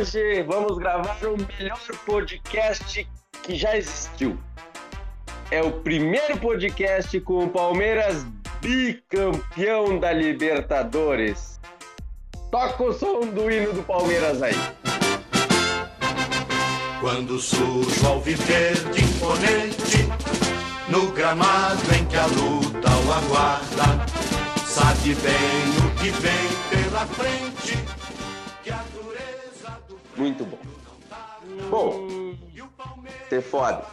Hoje vamos gravar o melhor podcast que já existiu. É o primeiro podcast com o Palmeiras bicampeão da Libertadores. Toca o som do hino do Palmeiras aí. Quando surge viver de imponente, no gramado em que a luta o aguarda, sabe bem o que vem pela frente, Muito bom. Bom, ser foda.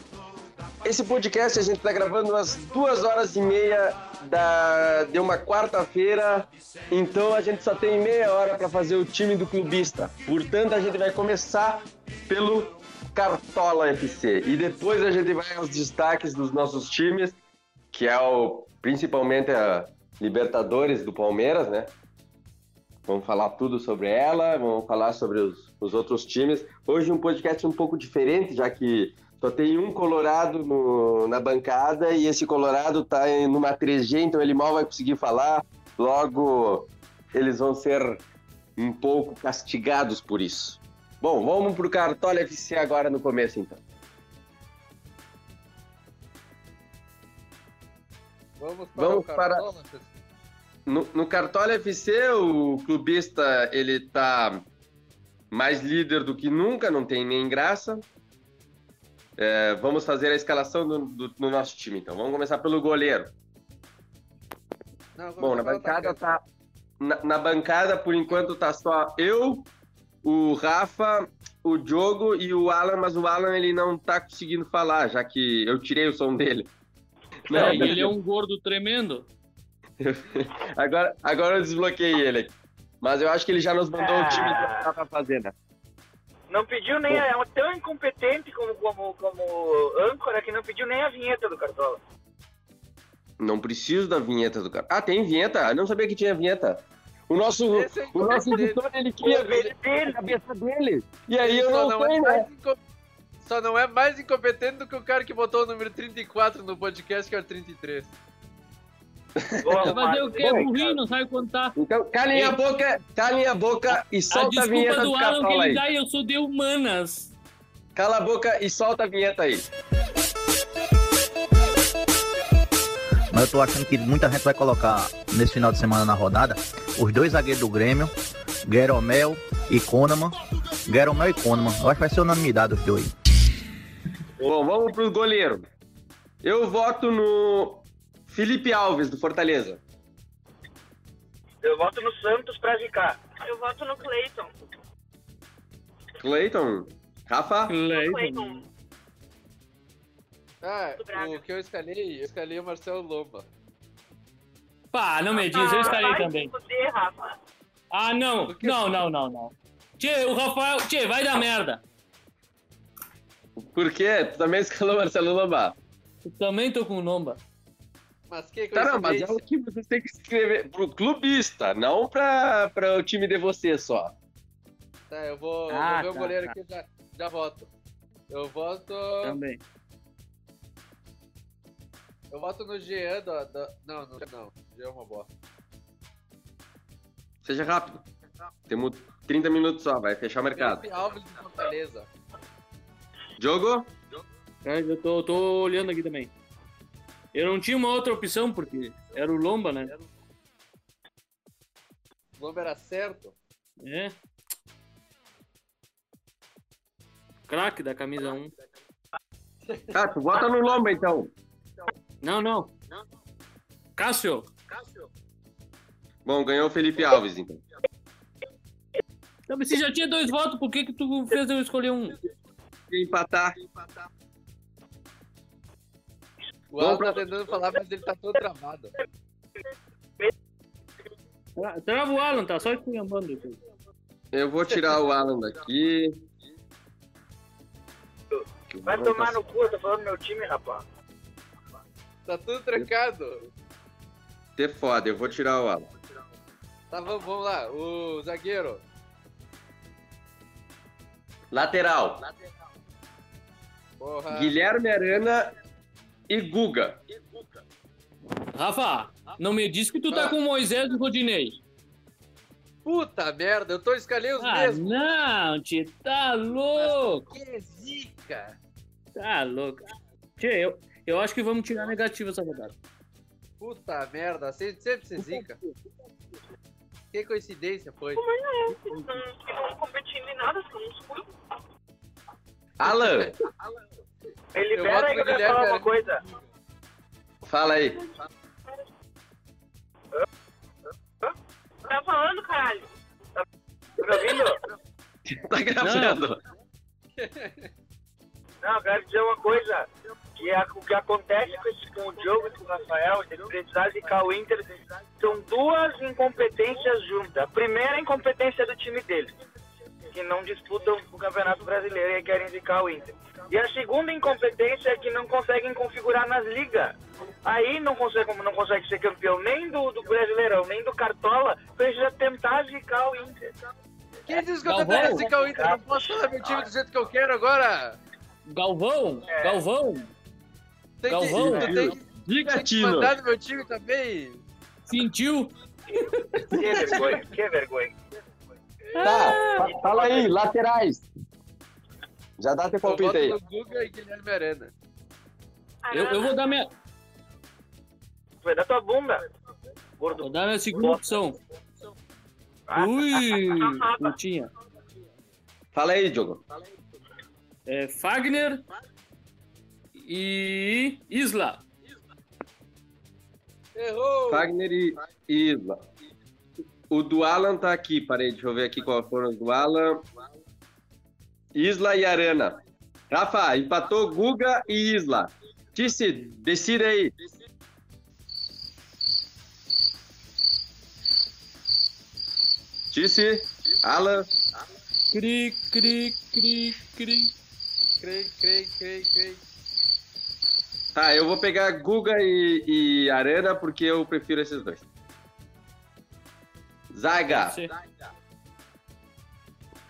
Esse podcast a gente tá gravando às duas horas e meia da, de uma quarta-feira, então a gente só tem meia hora para fazer o time do clubista. Portanto, a gente vai começar pelo Cartola FC e depois a gente vai aos destaques dos nossos times, que é o principalmente a Libertadores do Palmeiras, né? Vamos falar tudo sobre ela, vamos falar sobre os, os outros times. Hoje um podcast um pouco diferente, já que só tem um Colorado no, na bancada e esse Colorado tá em, numa 3G, então ele mal vai conseguir falar. Logo, eles vão ser um pouco castigados por isso. Bom, vamos pro Cartola FC agora no começo, então. Vamos para Vamos o para- Cartola, pessoal? No, no Cartola FC, o clubista ele tá mais líder do que nunca, não tem nem graça. É, vamos fazer a escalação do, do- do nosso time, então. Vamos começar pelo goleiro. Não, Bom, na bancada tá. Na, na bancada, por enquanto, tá só eu, o Rafa, o Diogo e o Alan, mas o Alan ele não tá conseguindo falar, já que eu tirei o som dele. Não, É, e ele é um gordo tremendo. agora, agora eu desbloqueei ele aqui. Mas eu acho que ele já nos mandou o time pra fazer, né? Não pediu nem. É tão incompetente como, como, como âncora que não pediu nem a vinheta do Cartola. Não preciso da vinheta do cara. Ah, tem vinheta? Eu não sabia que tinha vinheta. O nosso, é o nosso editor, ele queria ver a cabeça dele. E aí eu Só não, não, é sei, né? mais inco- Só não é mais incompetente do que o cara que botou o número 34 no podcast, que é o 33. Vai fazer o quê? É burrinho, não sabe contar. Então, calem a boca, calem a boca e A solta a, desculpa vinheta do, do Alan que Cartola ele aí. dá e eu sou de humanas. Cala a boca e solta a vinheta aí. Mas eu tô achando que muita gente vai colocar nesse final de semana na rodada os dois zagueiros do Grêmio, Gueromel e Konaman. Gueromel e Konaman. Eu acho que vai ser unanimidade os dois. Bom, vamos pro goleiro. Eu voto no Felipe Alves, do Fortaleza. Eu voto no Santos pra zicar. Eu voto no Cleiton. Cleiton. Rafa. Cleiton. Ah, Braga. o que eu escalei, eu escalei o Marcelo Lomba. Pá, não me diz, eu estarei vai também. fuder, Rafa. Ah, não. Não, não, não, não. Tchê, o Rafael. Tchê, vai dar merda. Por quê? Tu também escalou Marcelo Lomba. Eu também tô com o Nomba. Mas que mas é o que vocês têm que escrever pro clubista, não pra, pra o time de vocês só. Tá, eu vou, eu Ah, vou ver o tá, goleiro tá. aqui e já, já voto. Eu voto. Também. Eu voto no Jean da. da- Não, não, não. Jean é uma bosta. Seja rápido. Temos 30 minutos só, vai fechar o mercado. Felipe Alves do Fortaleza. Jogo? É, eu tô, tô olhando aqui também. Eu não tinha uma outra opção, porque era o Lomba, né? O nome era certo. É. Craque da camisa 1. Tá, tu vota no Lomba então. Não, não. Cássio. Bom, ganhou o Felipe Alves então. Não, mas você já tinha dois votos, por que, que tu fez eu escolher um? E empatar. O Alan tá tentando falar, mas ele tá todo travado. Tra- Trava o Alan, tá só esculhambando. aqui. Eu vou tirar o Alan daqui. Vai tomar no cu, eu tô falando do meu time, rapaz. Tá tudo trancado. Ter foda, eu vou tirar o Alan. Tá, vamos, vamos lá. O zagueiro. Lateral. Porra. Guilherme Arana e Guga. Rafa, não me diz que tu tá Ah. com o Moisés e o Rodinei. Puta merda, eu tô escalei os Ah, mesmos. não, tio, tá louco. Que zica. Tá louco. Tio, eu, eu acho que vamos tirar negativo essa rodada. Puta merda, sempre, sempre se zica. Que coincidência foi. Não ficam competindo em nada, são uns cuidos. Alan, Ele Eu libera aí que eu quero falar uma coisa. fala aí. Tá falando, caralho? Tá me ouvindo? Tá gravando. Não, eu quero dizer uma coisa. Que é, o que acontece com, esse, com o Diogo e com o Rafael, ele precisar zicar o Inter, são duas incompetências juntas. A primeira é a incompetência do time deles, que não disputam o Campeonato Brasileiro e querem zicar o Inter. E a segunda incompetência é que não conseguem configurar nas ligas. Aí não consegue, não consegue ser campeão nem do, do Brasileirão, nem do Cartola, precisa tentar zicar o Inter. Quem disse que eu tentando zicar o Inter? Eu Não posso falar meu time do jeito que eu quero agora. Galvão, É. Galvão, Tem Galvão. que, tem que, Diga, tem que mandar no meu time também. sentiu? Que vergonha, que vergonha. Tá, fa- fala aí, laterais. Já dá teu palpite aí. Guga e Guilherme Arana. Eu, eu vou dar minha, Foi da tua bunda, gordo. vou dar minha segunda opção. Ui, putinha. Fala aí, Diogo. É, Fagner e Isla. Errou! Fagner e Isla. O do Alan tá aqui, parei, deixa eu ver aqui qual foram os do Alan. Isla e Arana. Rafa, empatou Guga e Isla. Tice, decide aí. Tice, Alan, Cri, cri, cri, cri. Creio, creio, creio, creio. Tá, eu vou pegar Guga e, e Arana porque eu prefiro esses dois. Zaga,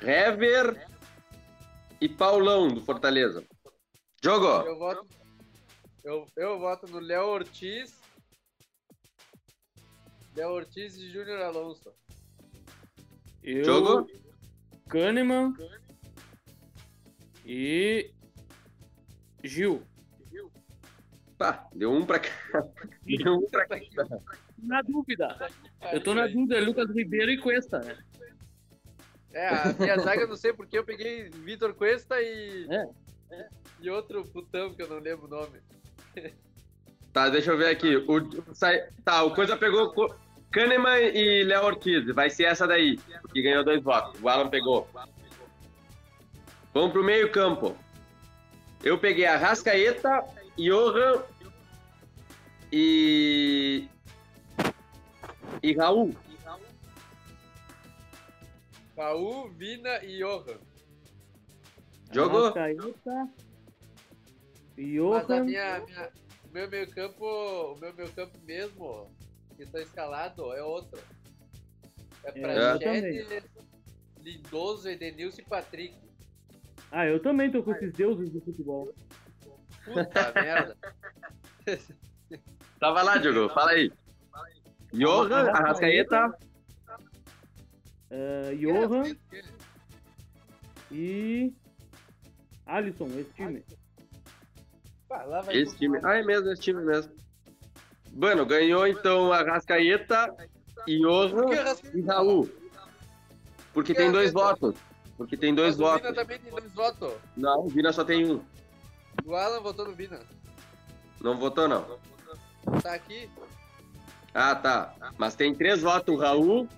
Hever e Paulão do Fortaleza. Jogo. Eu voto, eu, eu voto no Léo Ortiz. Léo Ortiz e Júnior Alonso. Eu, Jogo. Kahneman e Gil. Pá, deu um pra cá. Deu um pra cá. Na dúvida. Eu tô na dúvida, é Lucas Ribeiro e Cuesta, né? É, a minha zaga eu não sei porque eu peguei Vitor Cuesta e. É. E outro putão que eu não lembro o nome. Tá, deixa eu ver aqui. O, sai- tá, o Coisa pegou Kahneman e Léo Ortiz. Vai ser essa daí, que ganhou dois votos. O Alan pegou. Vamos pro meio campo. Eu peguei a Rascaeta, Johan e... E Raul. Raul, Vina e Johan. Jogou? Mas a Johan. minha, minha- o meu meio campo. O meu meio campo mesmo, que tá escalado, é outro. É É, pra eu Lindoso, Edenilson e Patrick. Ah, eu também tô com esses deuses do futebol. Puta merda. Tava lá, Diogo. Fala aí. Johan, Arrascaeta, Uh, Johan e Alisson, esse time. Esse time. Ah, é mesmo, esse time mesmo. Mano, ganhou então a Rascaeta, Johan Por que Arrascaeta? e Raul. Porque tem dois votos. Porque tem dois o Vina votos. também tem dois votos. Não, o Vina só tem um. O Alan votou no Vina. Não votou, não. Tá aqui? Ah, tá. Mas tem três votos o Raul,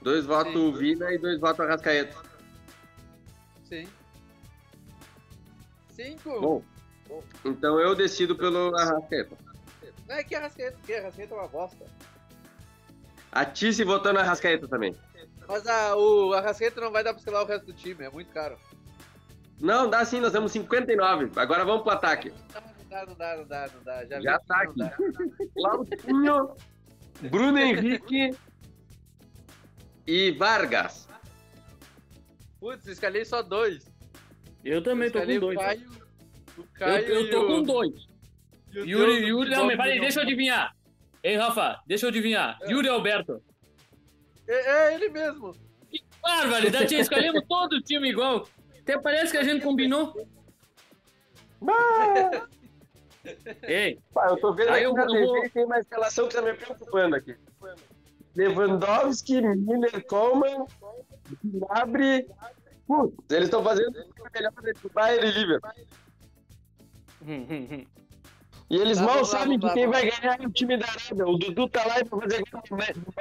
dois votos o Vina e dois votos a Rascaeta. Sim. Cinco? Bom, então eu decido pelo Arrascaeta. Não é que Arrascaeta, porque Arrascaeta é uma bosta. A Tice votou na Arrascaeta também. Mas a, o Arrascaeta não vai dar pra escalar o resto do time, é muito caro. Não, dá sim, nós temos 59. Agora vamos pro ataque. Não dá, não dá, não dá, não dá. Já, Já que tá dá. Claudinho, Bruno Henrique e Vargas. Putz, escalei só dois. Eu também tô com o dois. Caio, o Eu, Caio eu e tô o- com dois. e o Yuri, Deus Yuri, não, mas peraí, não- deixa eu adivinhar. Ei, Rafa, deixa eu adivinhar. É. Yuri Alberto. É, é ele mesmo. Barbaridade, já escolhemos todo o time igual. Até parece que a gente combinou. Ei, Pá, eu tô vendo Aí aqui eu na TV vou- tem uma escalação que tá me preocupando aqui. Lewandowski, Miller, Coleman, Gnabry... Putz, eles estão fazendo o melhor do Bayern e Liverpool. E eles Tá, mal sabem que lá, quem vai ganhar é o time da Arábia. O Dudu tá lá e vai fazer gol no- no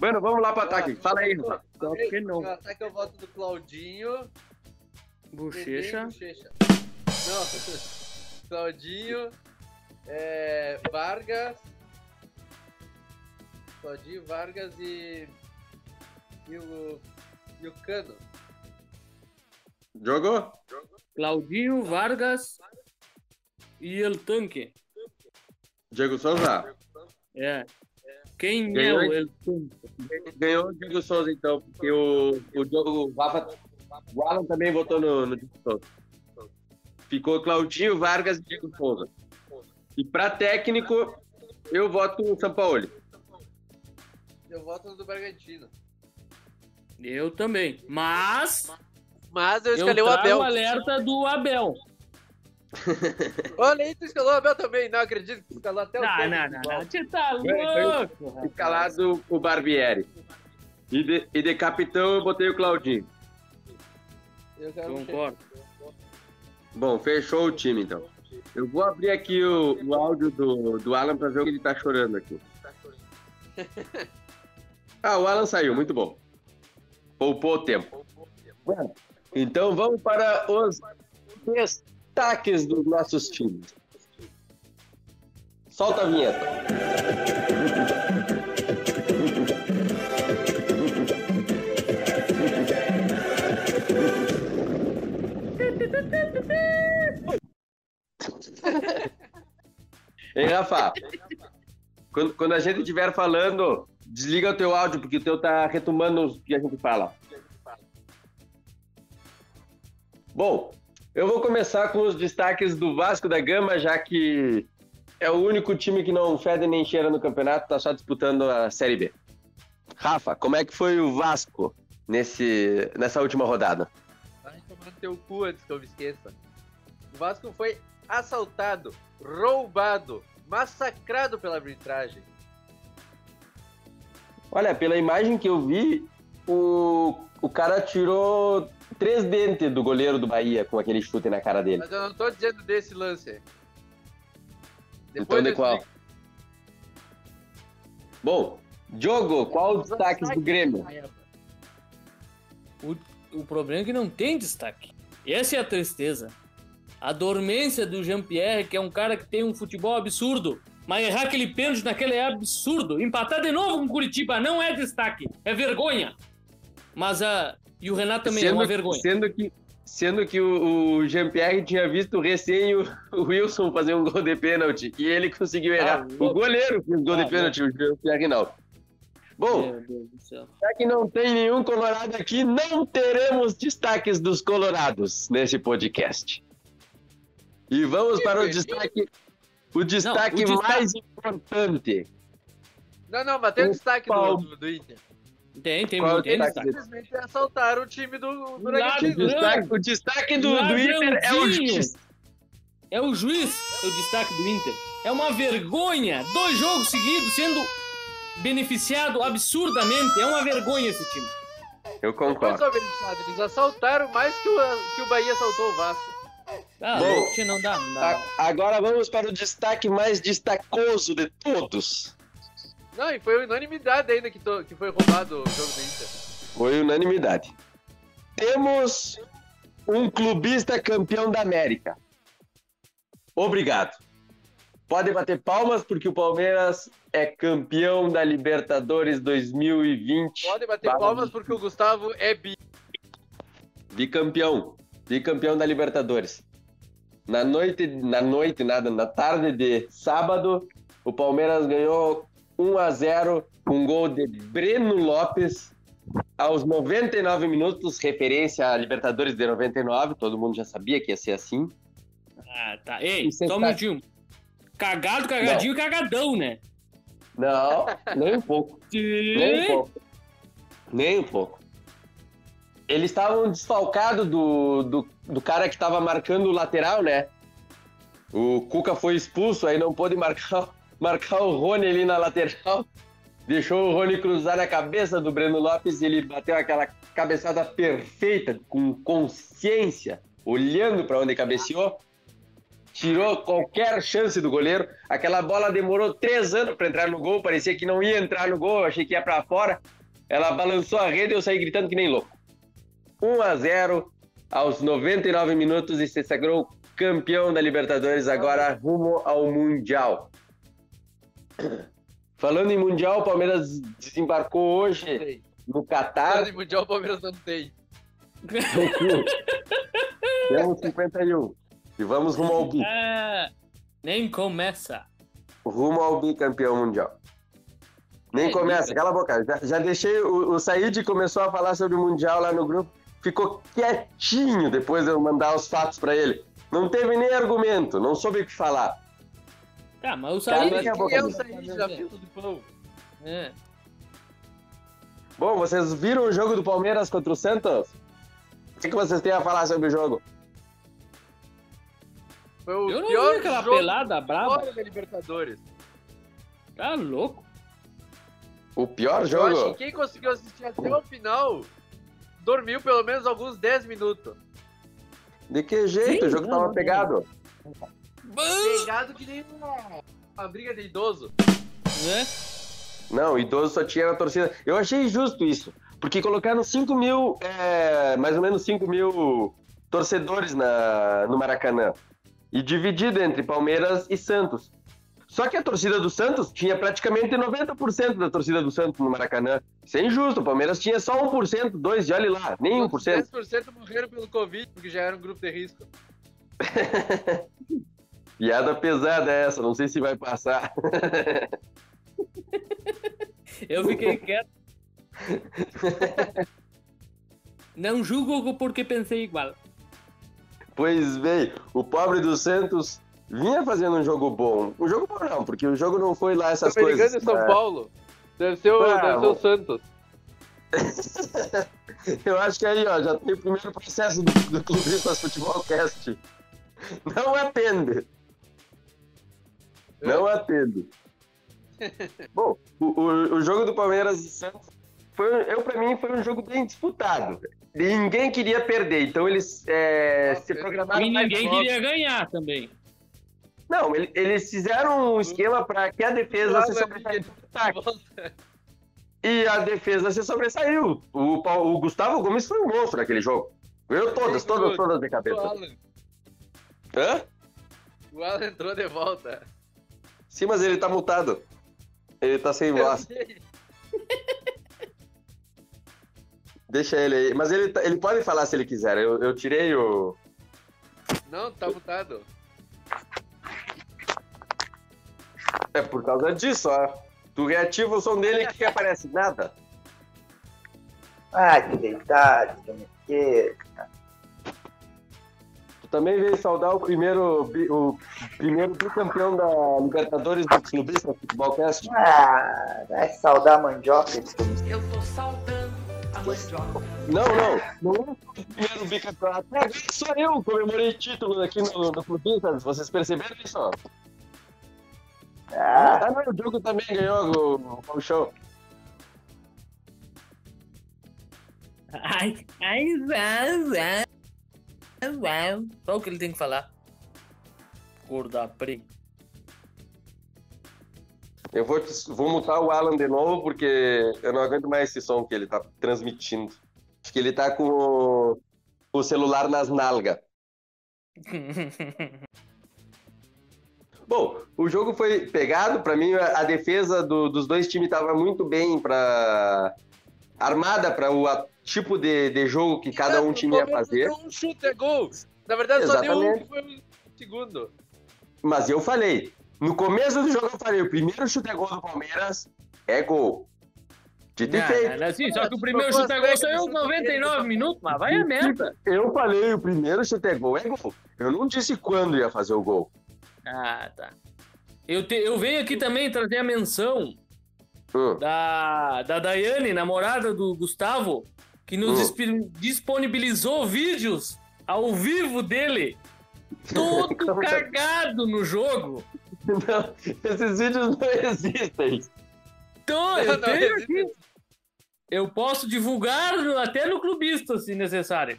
Mano, vamos lá pro ataque. Fala aí, Rafa. Só que não. Ataque eu voto do Claudinho. Bochecha. Bochecha. Não. Claudinho. é, Vargas. Claudinho, Vargas e. E o. E o Cano. Jogou? Claudinho, Vargas e El Tanque. Diego Souza. É. Quem Ganhou, é o? El? Ganhou o Diego Souza, então, porque o, o, Diogo- o Rafa. O Alan também votou no, no Diego Souza. Ficou Claudinho, Vargas e Diego Souza. E pra técnico, eu voto no Sampaoli. Eu voto no do Bragantino. Eu também. Mas Mas eu eu escolhi o Abel. o alerta do Abel. Olha aí, tu escalou o Abel também. Não acredito que tu escalou até o Não, não, não, não. Você tá louco. Escalado o Barbieri. E de, e de capitão eu botei o Claudinho. Eu quero Concordo. Bom, fechou o time então. Eu vou abrir aqui o, o áudio do, do Alan pra ver o que ele tá chorando aqui. Ah, o Alan saiu, muito bom. Poupou o tempo. Então vamos para os destaques dos nossos times. Solta a vinheta. Hein, Rafa? Quando, quando a gente estiver falando, desliga o teu áudio, porque o teu tá retomando o que a gente fala. Bom, eu vou começar com os destaques do Vasco da Gama, já que é o único time que não fede nem cheira no campeonato, tá só disputando a Série B. Rafa, como é que foi o Vasco nesse, nessa última rodada? Vai tomar teu cu antes que eu me esqueça. O Vasco foi assaltado, roubado, massacrado pela arbitragem. Olha, pela imagem que eu vi, o, o cara tirou três dentes do goleiro do Bahia com aquele chute na cara dele. Mas eu não tô dizendo desse lance. Então de qual? explico. Bom, Diogo, qual os destaques do Grêmio? O, o problema é que não tem destaque. Essa é a tristeza. A dormência do Jean-Pierre, que é um cara que tem um futebol absurdo, mas errar aquele pênalti naquele é absurdo. Empatar de novo com Curitiba não é destaque, é vergonha. Mas a. E o Renato também é uma vergonha. Sendo que, sendo que o, o Jean-Pierre tinha visto recém o, o Wilson fazer um gol de pênalti e ele conseguiu errar. Ah, o goleiro fez gol Ah, de pênalti, o Jean-Pierre não. Bom, Meu Deus do céu. já que não tem nenhum colorado aqui, não teremos destaques dos colorados nesse podcast. E vamos para o destaque, o destaque destaque- mais importante. Não, não, mas tem o O destaque do, do Inter. Tem, tem, Qual tem o destaque. destaque? Simplesmente assaltaram o time do, do Bragantino. o destaque do, do Inter é o juiz. É o juiz, é o destaque do Inter. É uma vergonha. Dois jogos seguidos sendo beneficiado absurdamente. É uma vergonha esse time. Eu concordo. eles assaltaram mais que o, que o Bahia assaltou o Vasco. Ah, Bom, não dá, não dá. A- agora vamos para o destaque mais destacoso de todos. Não, e foi unanimidade ainda que, to- que foi roubado o jogo do Inter. Foi unanimidade. Temos um clubista campeão da América. Obrigado. Pode bater palmas porque o Palmeiras é campeão da Libertadores 2020. Podem bater palmas porque o Gustavo é bi. Bicampeão. Bicampeão da Libertadores. Na noite, na noite, nada, na tarde de sábado, o Palmeiras ganhou 1 a 0 com um gol de Breno Lopes aos 99 minutos, referência à Libertadores de 99, todo mundo já sabia que ia ser assim. Ah, tá. Ei, só um destaque. minutinho. Cagado, cagadinho e cagadão, né? Não, nem um pouco. Nem um pouco. Nem um pouco. Eles estavam desfalcados do, do, do cara que estava marcando o lateral, né? O Cuca foi expulso, aí não pôde marcar, marcar o Rony ali na lateral. Deixou o Rony cruzar na cabeça do Breno Lopes e ele bateu aquela cabeçada perfeita, com consciência, olhando para onde cabeceou. Tirou qualquer chance do goleiro. Aquela bola demorou três anos para entrar no gol, parecia que não ia entrar no gol, achei que ia para fora. Ela balançou a rede e eu saí gritando que nem louco. 1 a 0 aos 99 minutos e se sagrou campeão da Libertadores, agora rumo ao Mundial. Falando em Mundial, o Palmeiras desembarcou hoje no Catar. Falando em Mundial, o Palmeiras não tem. Temos 51. E vamos rumo ao bi. Ah, nem começa. Rumo ao bicampeão mundial. Nem É, começa, bica. cala a boca. Já, já deixei. O, o Said começou a falar sobre o Mundial lá no grupo. Ficou quietinho depois de eu mandar os fatos pra ele. Não teve nem argumento, não soube o que falar. Tá, mas o Cara, Saí. daqui a pouco Quem é o ali. Said da fila do pão? É. Bom, vocês viram o jogo do Palmeiras contra o Santos? O que, que vocês têm a falar sobre o jogo? Foi o Eu não pior vi aquela jogo pelada fora da Libertadores. Tá louco? O pior Eu jogo? acho que quem conseguiu assistir até o final dormiu pelo menos alguns 10 minutos. De que jeito? Sim, o jogo não, tava não. pegado. Pegado que nem uma, uma briga de idoso. Né? Não, idoso só tinha na torcida. Eu achei justo isso. Porque colocaram 5 mil, é, mais ou menos 5 mil torcedores na, no Maracanã. E dividido entre Palmeiras e Santos. Só que a torcida do Santos tinha praticamente 90% da torcida do Santos no Maracanã. Isso é injusto. O Palmeiras tinha só 1%, 2%, e olha lá, nem Outros 1%. 10% morreram pelo Covid, porque já era um grupo de risco. Piada pesada essa, não sei se vai passar. Eu fiquei quieto. Não julgo porque pensei igual. Pois bem, o pobre do Santos vinha fazendo um jogo bom. Um jogo bom não, porque o jogo não foi lá essas Americano coisas. de São né? Paulo. Deve ser o, Ah, deve ser o. Santos. Eu acho que aí, ó, já tem o primeiro processo do, do Clubistas Futebol Cast. Não atende. Não atende. Bom, o, o, o jogo do Palmeiras e Santos, foi, eu pra mim, foi um jogo bem disputado. Ninguém queria perder, então eles é, se programaram E mais ninguém jogos. queria ganhar também. Não, ele- eles fizeram um esquema para que a defesa se do ataque. E a defesa se sobressaiu. O, o Gustavo Gomes foi um monstro naquele jogo. Ganhou todas, todas, todas de O cabeça. Alan, Hã? o Alan entrou de volta. Sim, mas ele tá mutado. Ele tá sem voz. Deixa ele aí. Mas ele, tá- ele pode falar se ele quiser. Eu, eu tirei o. Não, tá mutado. É por causa disso, ó. Tu reativa o som dele que aparece nada. Ah, que deitado, que me. Também veio saudar o primeiro, o primeiro bicampeão da Libertadores do Clubista Futebol Cast. Ah, vai saudar a mandioca. eu tô saudando a mandioca. Não, não. Não é o primeiro bicampeão. Até agora só eu comemorei título aqui no, no Clubistas. Vocês perceberam isso? Ah, Ah, não, o Diogo também ganhou o, o show. Ai, ai, uau, uau. Só o que ele tem que falar. Gorda preta. Eu vou, te- vou mutar o Alan de novo, porque eu não aguento mais esse som que ele tá transmitindo. Acho que ele tá com o, o celular nas nalgas. Bom, o jogo foi pegado. Pra mim, a, defesa do- dos dois times estava muito bem para armada para o tipo de, de jogo que cada um time ia fazer. Um chute é gol. Na verdade, só deu um Exatamente. que foi o segundo. Mas eu falei, no começo do jogo eu falei, o primeiro chute é gol do Palmeiras é gol. Dito e Não, feito. não, não, sim, só que o primeiro chute agora regras, saiu aos trocou as 99 regras. minutos, mas vai a merda. Eu falei, o primeiro chute é gol é gol. Eu não disse quando ia fazer o gol. Ah, tá. Eu, te- eu venho aqui também trazer a menção Hum. da, da Daiane, namorada do Gustavo, que nos Hum. disponibilizou vídeos ao vivo dele, todo é? cagado no jogo. Não, esses vídeos não existem. Então, eu Não, tenho existe. aqui. Eu posso divulgar até no clubista, se necessário.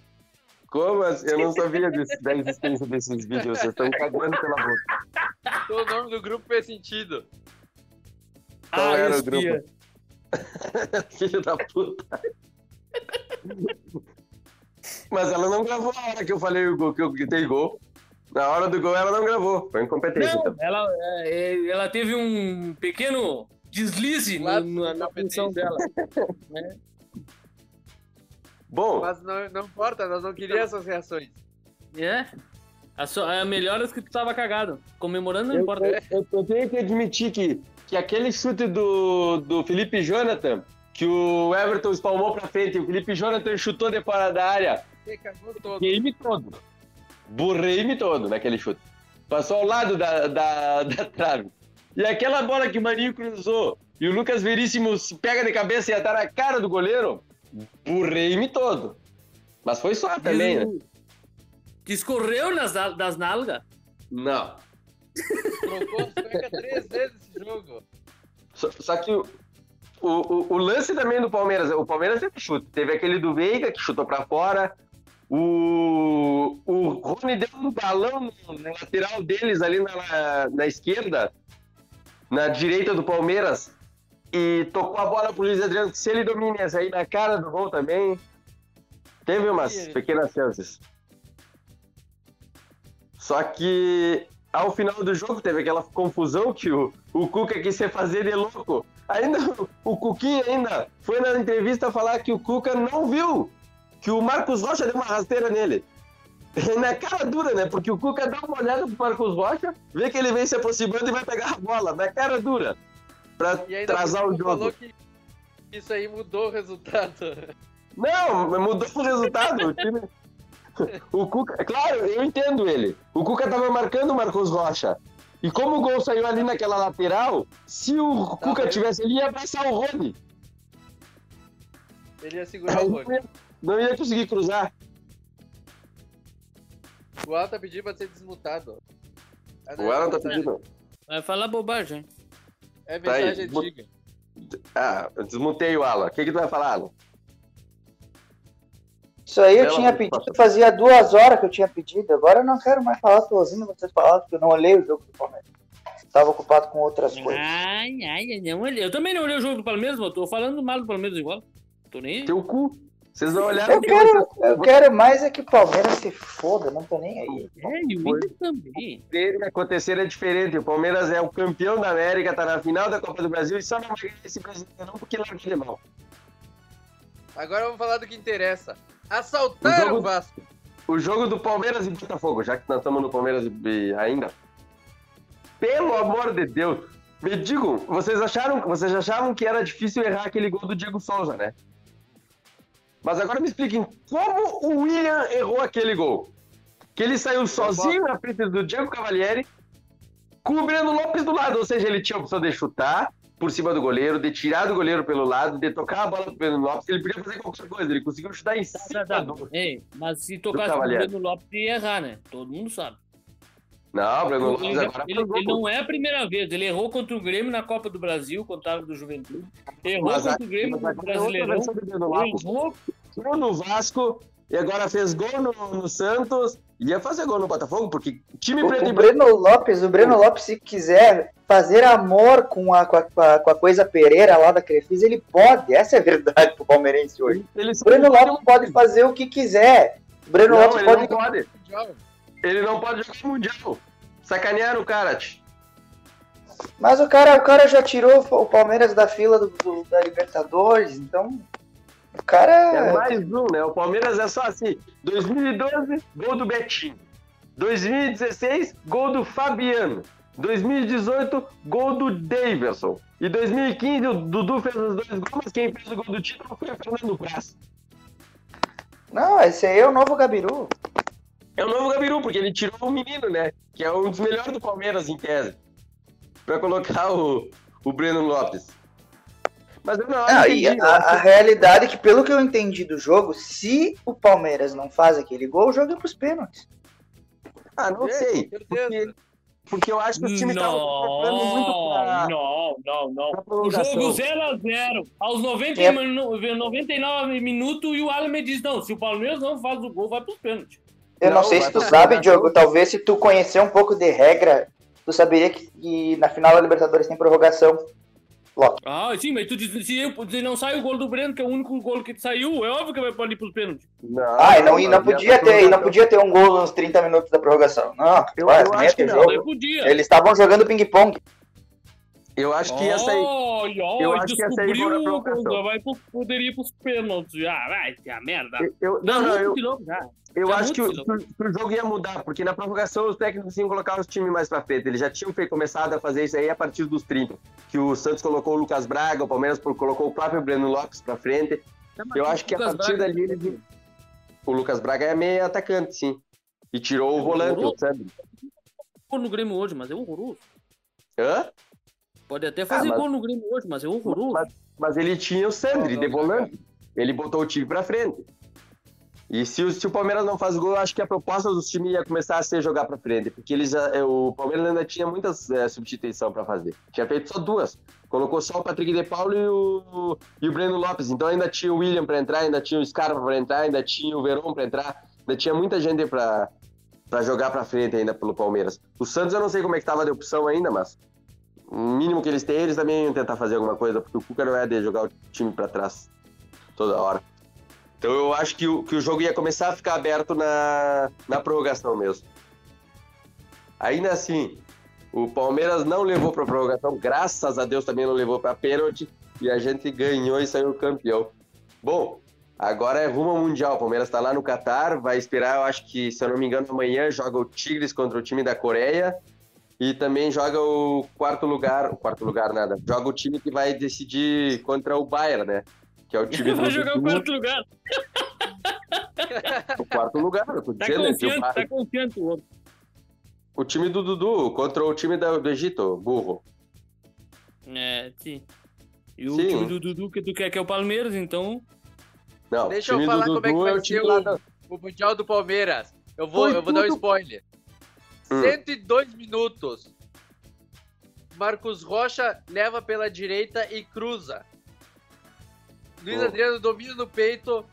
Como assim? Eu não sabia disso- da existência desses vídeos. Vocês estão cagando pela boca. O nome do grupo fez sentido. Qual ah, era o espia. Filho da puta. Mas ela não gravou a hora que eu falei o gol, que eu gritei gol. Na hora do gol ela não gravou. Foi incompetência. Não, então. ela, é, ela teve um pequeno deslize no- de na função dela. né? Bom, Mas não, não importa, nós não queríamos essas reações. É. A, so, a melhor é que tu tava cagado. Comemorando não eu, importa. eu- eu- eu tenho que admitir que, que aquele chute do, do Felipe Jonathan, que o Everton espalmou pra frente, o Felipe Jonathan chutou de fora da área, Você cagou todo. Burrei-me todo. Naquele chute. Passou ao lado da, da, da trave. E aquela bola que o Marinho cruzou e o Lucas Veríssimo se pega de cabeça e atar na cara do goleiro, burrei-me todo. Mas foi só também, né? Que escorreu nas, na- das nalgas. Não. Trocou cuecas três vezes esse jogo. Só, só que o, o, o- o lance também do Palmeiras, o Palmeiras teve chute. Teve aquele do Veiga, que chutou pra fora. O, o Rony deu um balão no, no lateral deles ali na, na esquerda, na direita do Palmeiras, e tocou a bola pro Luiz Adriano, que se ele domina ia sair na cara do gol também. Teve umas pequenas chances. Só que ao final do jogo teve aquela confusão que o, o Cuca quis se fazer de louco. Ainda o Cuquinha ainda foi na entrevista falar que o Cuca não viu que o Marcos Rocha deu uma rasteira nele. Na cara dura, né? Porque o Cuca dá uma olhada pro Marcos Rocha, vê que ele vem se aproximando e vai pegar a bola. Na cara dura. Pra atrasar o jogo. falou que isso aí mudou o resultado. Não, mudou o resultado. O time. O Cuca, claro, eu entendo ele. O Cuca tava marcando o Marcos Rocha. E como o gol saiu ali naquela lateral, se o Cuca bem. tivesse ali, ia abraçar o Rony. Ele ia segurar Aí o não Rony. ia, não ia conseguir cruzar. O Alta pediu pra ser desmutado. O Alan tá pedindo. Vai falar bobagem. É Tá mensagem desmu- antiga. Ah, eu desmutei o Alan. O que, que tu vai falar, Alan? Isso aí eu Bela tinha pedido, fazia duas horas que eu tinha pedido. Agora eu não quero mais falar, tô ouvindo vocês falar, porque eu não olhei o jogo do Palmeiras. Tava ocupado com outras coisas. Ai, ai, ai, não olhei. Eu também não olhei o jogo do Palmeiras, mas eu tô falando mal do Palmeiras igual. Tô nem aí. Teu cu. Vocês não olharam Eu que quero, vocês- eu quero mais é que o Palmeiras se foda, não tô nem aí. É, e o Inter também. que acontecer é diferente. O Palmeiras é o campeão da América, tá na final da Copa do Brasil e só não vai ganhar esse brasileiro não porque larga de mal. Agora vamos falar do que interessa. Assaltaram O jogo- o Vasco. O jogo do Palmeiras e Botafogo, já que nós estamos no Palmeiras e- ainda. Pelo amor de Deus. Me digam, vocês acharam, vocês achavam que era difícil errar aquele gol do Diego Souza, né? Mas agora me expliquem como o William errou aquele gol. Que ele saiu sozinho na frente do Diego Cavalieri, com o Lopes do lado. Ou seja, ele tinha a opção de chutar por cima do goleiro, de tirar do goleiro pelo lado, de tocar a bola pro Breno Lopes. Ele podia fazer qualquer coisa. Ele conseguiu chutar em Tá, cima tá, tá. do... Ei, mas se tocasse Cavalieri. Breno Lopes, ia errar, né? Todo mundo sabe. Não, o Breno Lopes Ele, agora ele- ele não é a primeira vez. Ele errou contra o Grêmio na Copa do Brasil, contra o do Juventude. Errou Mas contra o Grêmio no é Brasileirão. Errou. No Vasco e agora fez gol no, no Santos. Ia fazer gol no Botafogo, porque time O, preto o e branco. Breno Lopes, o Breno Lopes, se quiser fazer amor com a, com a, com a- coisa Pereira lá da Crefisa, ele pode. Essa é a verdade pro palmeirense hoje. Ele O Breno Lopes pode fazer o que quiser. O Breno Não, Lopes ele pode. não pode. Ele não pode jogar mundial. Sacanearam o cara. Mas o cara, o cara já tirou o Palmeiras da fila do, do- da Libertadores, então. O cara. É mais um, né? O Palmeiras é só assim. 2012, gol do Betinho. 2016, gol do Fabiano. 2018, gol do Davidson. E 2015, o Dudu fez os dois gols, mas quem fez o gol do título foi o Fernando Praz. Não, esse aí é o novo Gabiru. É o novo Gabiru, porque ele tirou o menino, né? Que é um dos melhores do Palmeiras, em tese. Pra colocar o, o Breno Lopes. Mas eu não, Ah, e entendi, a, a realidade é que, pelo que eu entendi do jogo, se o Palmeiras não faz aquele gol, o jogo é pros pênaltis. Ah, não É, sei. com Porque, eu acho que o time tava preparando muito pra, Não, não, não. pra O jogo 0x0, aos 90 É. minu- 99 minutos, e o Alan me diz: não, se o Palmeiras não faz o gol, vai pros pênaltis. Eu não, Não, sei se tu sabe. Diogo, talvez se tu conhecer um pouco de regra, tu saberia que, que na final da Libertadores tem prorrogação. Ah, sim, mas tu diz, se, eu- se não sai o gol do Breno, que é o único gol que saiu, é óbvio que vai pode ir pros pênaltis. Não, Ah, e não, e não havia podia ter, e não podia ter um gol nos 30 minutos da prorrogação. Não, Eu- eu acho que não, jogo. Não podia. Eles estavam jogando ping-pong. Eu acho que ia sair. Olha, eu olha, acho que ia sair gol na descobriu, prorrogação. vai pro, poderia ir pros pênaltis. Ah, vai, que a merda. Eu, não, não, eu, eu acho que o, que o- jogo ia mudar, porque na prorrogação os técnicos iam colocar os times mais pra frente. Eles já tinham feito, começado a fazer isso aí a partir dos 30. Que o Santos colocou o Lucas Braga, o Palmeiras colocou o próprio Breno Lopes pra frente. Eu acho que a partir Braga- dali eles. O Lucas Braga é meio atacante, sim. E tirou o volante, o Sandro. Gol no Grêmio hoje, mas é horroroso. Hã? Pode até fazer mas- gol no Grêmio hoje, mas é horroroso. Mas, mas ele tinha o Sandri de volante. Ele botou o time pra frente. E se, o- se o Palmeiras não faz gol, eu acho que a proposta dos times ia começar a ser jogar pra frente. Porque eles, já- o Palmeiras ainda tinha muitas é, substituições pra fazer. Tinha feito só duas. Colocou só o Patrick de Paulo e o, e o Breno Lopes. Então ainda tinha o William pra entrar, ainda tinha o Scarpa pra entrar, ainda tinha o Verón pra entrar. Ainda tinha muita gente pra jogar pra frente ainda pelo Palmeiras. O Santos eu não sei como é que tava de opção ainda, mas o mínimo que eles têm, eles também iam tentar fazer alguma coisa, porque o Cuca não é de jogar o time pra trás toda hora. Então eu acho que o, que o jogo ia começar a ficar aberto na, na prorrogação mesmo. Ainda assim, o Palmeiras não levou pra prorrogação, graças a Deus também não levou pra pênalti, e a gente ganhou e saiu campeão. Bom, agora é rumo ao Mundial. O Palmeiras tá lá no Catar, vai esperar, eu acho que, se eu não me engano, amanhã joga o Tigres contra o time da Coreia. E também joga o quarto lugar, o quarto lugar nada, joga o time que vai decidir contra o Bayern, né? Que é o time do Vai jogar o quarto lugar. o quarto lugar, eu tô Tá dizendo, é que o, confiante, Ba- tá confiante o outro. o time do Dudu contra o time do Egito, burro. É, sim. E o Sim. time do Dudu que tu quer que é o Palmeiras, então. Não, Deixa o eu falar como é que Dudu vai é o ser time lá da... o, o Mundial do Palmeiras. Eu vou, Foi eu vou dar um tudo- spoiler. Hum. 102 minutos. Marcos Rocha leva pela direita e cruza. Luiz Oh. Adriano domina no peito,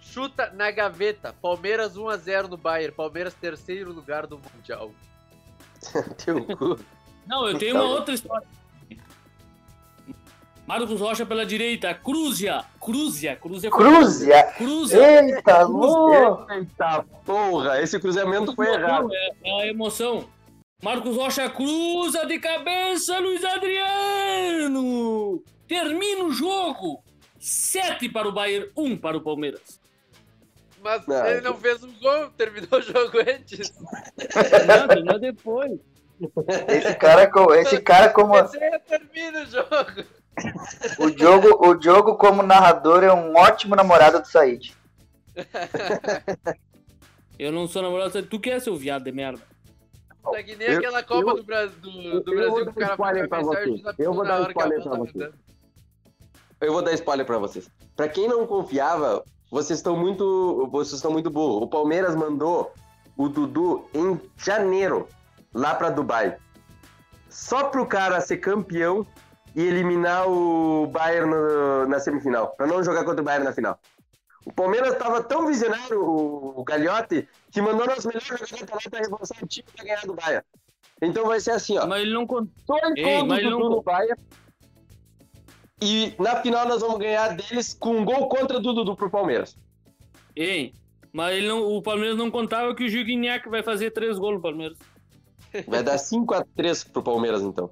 chuta na gaveta. Palmeiras 1x0 no Bayern. Palmeiras terceiro lugar do Mundial. Teu cu. Não, eu tenho uma outra história. Marcos Rocha pela direita, Cruzia, Cruzia, Cruzia. Cruzia! Cruzia. Eita, louco! Eita porra, esse cruzamento foi errado. É, é a emoção. Marcos Rocha cruza de cabeça, Luiz Adriano! Termina o jogo. Sete para o Bayern, um para o Palmeiras. Mas Não, ele não fez um gol, terminou o jogo antes. Não, terminou depois. Esse cara, esse cara como Você termina o jogo. O Diogo, o Diogo como narrador é um ótimo namorado do Said. Eu não sou namorado, tu que é seu viado de merda. Tá que nem Eu- aquela Copa eu- do, Bra- do, do eu Brasil vou que o dar cara pra você. Eu vou dar spoiler pra tá você. andando. Eu vou dar spoiler pra vocês. Pra quem não confiava, vocês estão muito, vocês estão muito burros. O Palmeiras mandou o Dudu em janeiro lá pra Dubai. Só pro cara ser campeão e eliminar o Bayern no- na semifinal, Pra não jogar contra o Bayern na final. O Palmeiras tava tão visionário, o, o Gagliotti, que mandou nosso melhor jogador lá pra reforçar o time pra ganhar do Bayern. Então vai ser assim, ó. Mas ele não contou. Ei, mas do não- Dudu no Bayern. E na final nós vamos ganhar deles com um gol contra do Dudu pro Palmeiras. Ei, mas ele não, o Palmeiras não contava que o Gignac vai fazer três gols no Palmeiras. Vai dar 5x3 pro Palmeiras, então.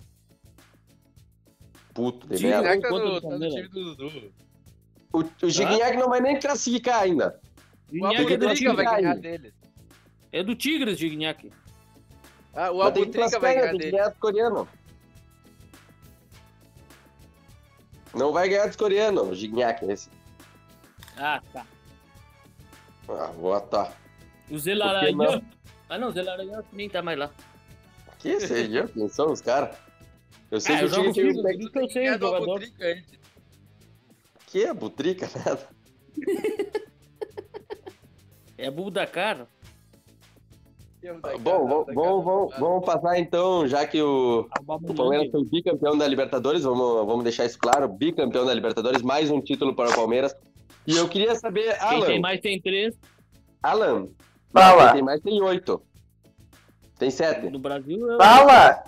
Puto de Sim, merda. Será que tá no, o tá no time do Dudu? O, o Gignac não vai nem classificar ainda. O Gignac é do, Abutrica vai ganhar aí. dele. é do Tigres, Gignac. Ah, o classificar vai ainda, ganhar dele. ganhar dos coreanos. Não vai ganhar dos coreanos, o Gignac esse. Ah, tá. Ah, vou atar. O Zelaranhão. não? Ah, não, o Zelaranhão nem tá mais lá. Que eu, quem são os caras? Eu sei Ah, que eu o time jogo tem FIFA. o técnico- Isso que eu sei, o do jogador. Abutrica antes. que? Butrica, nada. É Budacar. Bom, vamos, vamos, vamos, vamos passar então, já que o, o Palmeiras foi bicampeão da Libertadores, vamos, vamos deixar isso claro, bicampeão da Libertadores, mais um título para o Palmeiras. E eu queria saber, Quem tem Alan, mais tem três. Alan, Fala. quem tem mais tem oito. Tem sete. No Brasil é Fala!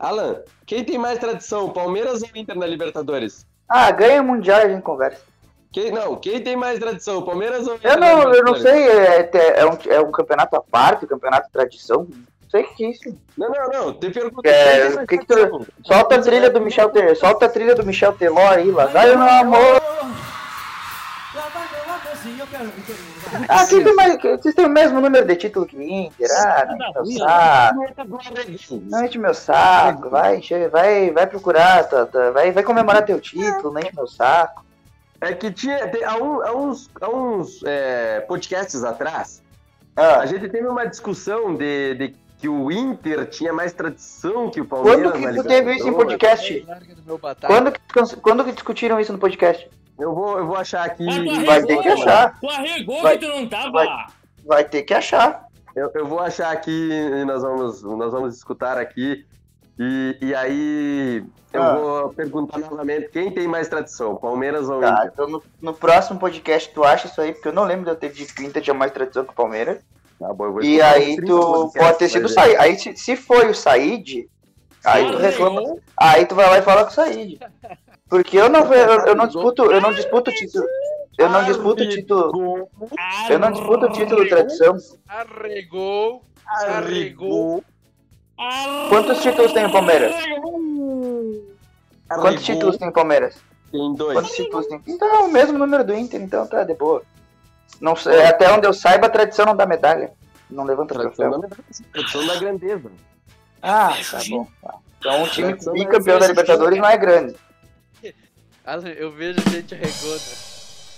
Alan, quem tem mais tradição, Palmeiras ou Inter na Libertadores? Ah, ganha o Mundial e a gente conversa. Quem, não, quem tem mais tradição, Palmeiras ou Inter Eu não, eu não sei, é, é, um, é um campeonato à parte, um campeonato de tradição. Não sei o que é isso. Não, não, não, tem pergunta. É, que que tu-? Solta a trilha do Michel Teló, solta a trilha do Michel Teló aí, lá. Vai, meu amor. Ah, quem tem mais, vocês têm o mesmo número de título que o Inter. Ah, não enche meu saco. Não enche meu saco. Vai, vai, vai procurar, tá, tá, vai, vai comemorar teu título, não enche meu saco. É que tinha, tem- há, um- há uns, há uns é, podcasts atrás, Ah, a gente teve uma discussão de, de que o Inter tinha mais tradição que o Palmeiras. quando que tu teve isso em podcast? Quando que, quando que discutiram isso no podcast? Eu vou, eu vou achar aqui. Tu Vai ter que arregou, achar. Tu arregou Vai- que tu não tava. vai- Vai ter que achar. Eu, eu vou achar aqui e nós vamos, nós vamos escutar aqui. E, e aí eu Ah. vou perguntar novamente quem tem mais tradição, Palmeiras ou Tá, Inter? então no, no próximo podcast tu acha isso aí, porque eu não lembro de eu ter dito que o Inter tinha mais tradição que o Palmeiras. Tá bom, eu vou E aí uns 30 tu pode ter sido o. Said. Aí se, se foi o Said, aí tu reclama. Aí tu vai lá e fala com o Said. Porque eu não, eu, eu não disputo, eu não disputo o título. Eu não disputo o título. Eu não disputo o título de tradição. Arregou. Arregou. Quantos títulos tem o Palmeiras? Quantos títulos tem o Palmeiras? Tem dois. Quantos títulos tem? Então é o mesmo número do Inter, então tá de boa. Não sei, até onde eu saiba, a tradição não dá medalha. Não levanta Tradição troféu. da, tradição da grandeza. Ah, tá bom. tá. Então um time bicampeão da Libertadores não é grande. Alan, eu vejo gente arregona.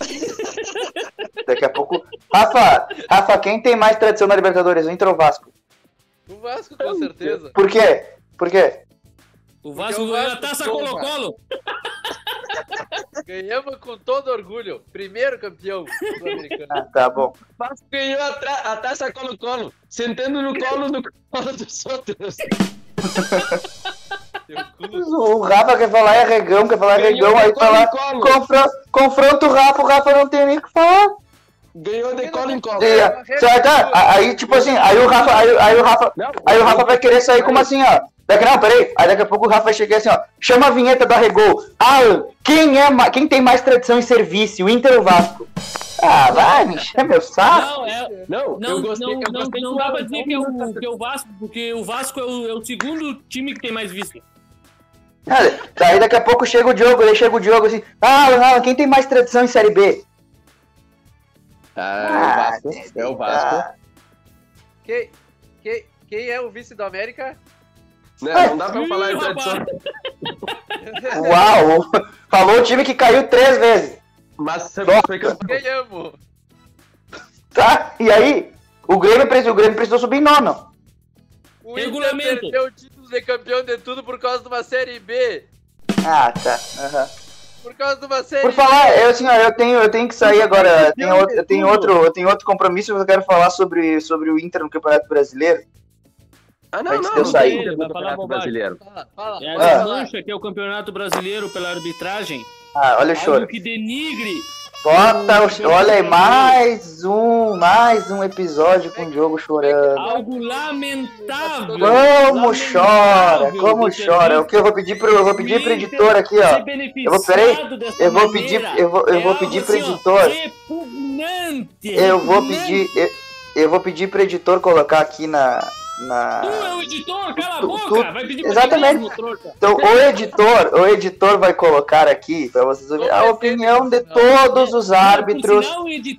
Daqui a pouco. Rafa, Rafa, quem tem mais tradição na Libertadores? O Inter ou o Vasco? O Vasco, com certeza. Por quê? Por quê? O Vasco Porque o ganhou a Vasco taça. Colo-Colo. Ganhamos com todo orgulho. Primeiro campeão sul-americano. Ah, tá bom. Vasco ganhou a, tra- a taça Colo-Colo, sentando no colo do colo dos outros. O Rafa quer falar é arregão, quer falar arregão, aí fala. colo. Confron confronta o Rafa, o Rafa não tem nem o que falar. Ganhou de colo em colo. Tá, aí, tipo assim, aí o Rafa, aí, aí o Rafa, Não, aí o Rafa vai querer sair como assim, ó. Daqui, não, peraí. Aí daqui a pouco o Rafa vai chegar assim, ó. Chama a vinheta do Arregou. Alan, quem, é, ma- quem tem mais tradição em serviço, o Inter ou o Vasco? Ah, vai, me encher meu saco. Não, é, Não, não, eu gostei, não, eu não, não dá pra dizer não que é, me o, que é o Vasco, porque o Vasco é o, é o segundo time que tem mais visto. Ah, Daí daqui a pouco chega o Diogo, aí chega o Diogo assim, ah, Alan, Alan, quem tem mais tradição em Série B? Ah, é o Vasco. É o Vasco. Ah, Quem, quem, quem é o vice do América? Não, não dá pra falar em Ih, tradição. rapaz. Uau! Falou o time que caiu três vezes. Mas você Nossa. foi campeão. Ganhamos. Tá? E aí? O Grêmio, precisou- o Grêmio precisou subir em nono. O Inter Regulamento. perdeu o título de campeão de tudo por causa de uma Série B. Ah, tá. aham. Por causa de uma Série Por falar, eu assim, ó, eu tenho, eu tenho que sair agora. Eu tenho, outro, eu tenho outro, eu tenho outro compromisso que eu quero falar sobre, sobre o Inter no Campeonato Brasileiro. Ah, não, Antes não, de eu não sair. falar Campeonato. Brasileiro. Fala, fala. É a mancha que é o Campeonato Brasileiro pela arbitragem. Ah, olha o choro. que denigre. Bota o, olha aí, mais um, mais um episódio com o Diogo chorando. Algo lamentável. Como chora, lamentável como de ter chora. O que eu vou pedir pro, eu vou pedir pro editor aqui, ó. Eu vou- peraí, Eu vou pedir, eu vou, eu É vou algo pedir pro assim, editor. Repugnante. Eu vou pedir, eu, eu vou pedir pro editor colocar aqui na, Tu é na. o editor, cala a Tu- boca. tu- Vai pedir exatamente. mesmo. Então o editor, o editor vai colocar aqui para vocês ouvirem a opinião de todos os árbitros,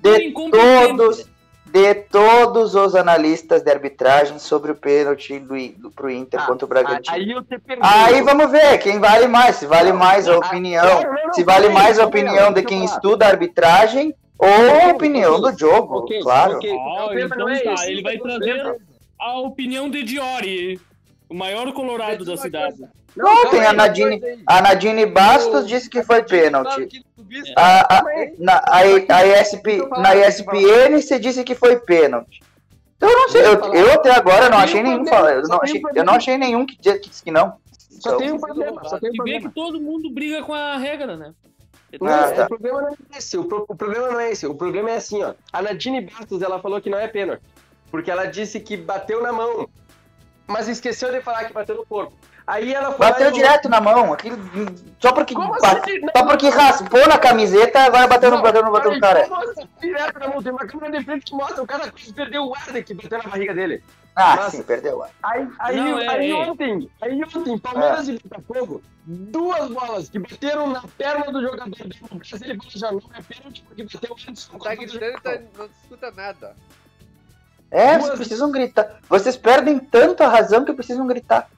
de incompetente. todos, de todos os analistas de arbitragem sobre o pênalti do, do pro Inter Ah, contra o Bragantino. Aí eu te pergunto. Aí vamos ver quem vale mais, se vale mais a opinião, não, não, se vale mais a opinião de quem estuda a arbitragem ou a opinião do jogo, claro. ok. Ah, O tema então é tá, ele vai o tema- trazer a opinião de Diori. O maior colorado da cidade. Não, Ontem a Nadine, a Nadine Bastos disse que foi pênalti. A, a, na, a, a ESP, na ESPN você disse que foi pênalti. Então eu não sei, eu, eu até agora não achei nenhum eu não achei, eu não achei nenhum que que disse que não. Só Então, tem um problema, só tem um problema. que todo mundo briga com a regra, né? Não, Ah, tá. o problema não é esse. O, pro- o problema não é esse. O problema é assim, ó. A Nadine Bastos, ela falou que não é pênalti. Porque ela disse que bateu na mão. Mas esqueceu de falar que bateu no corpo. Aí ela foi lá Bateu e- direto na mão, aquilo, só porque, Como bate- assim? só porque raspou na camiseta, vai bater no, bater no, bater no cara. Como assim? Direto na mão. Tem uma câmera de frente que mostra. O cara perdeu o ar de que bateu na barriga dele. Ah, Nossa. sim, perdeu. Aí, aí, Não, é, aí é. ontem, aí ontem, Palmeiras e Botafogo, duas bolas que bateram na perna do jogador do Brasil, ele já não é pênalti porque bateu antes do Tá gritando tá, não escuta nada. É, Duas- vocês precisam gritar. Vocês perdem tanto a razão que precisam gritar.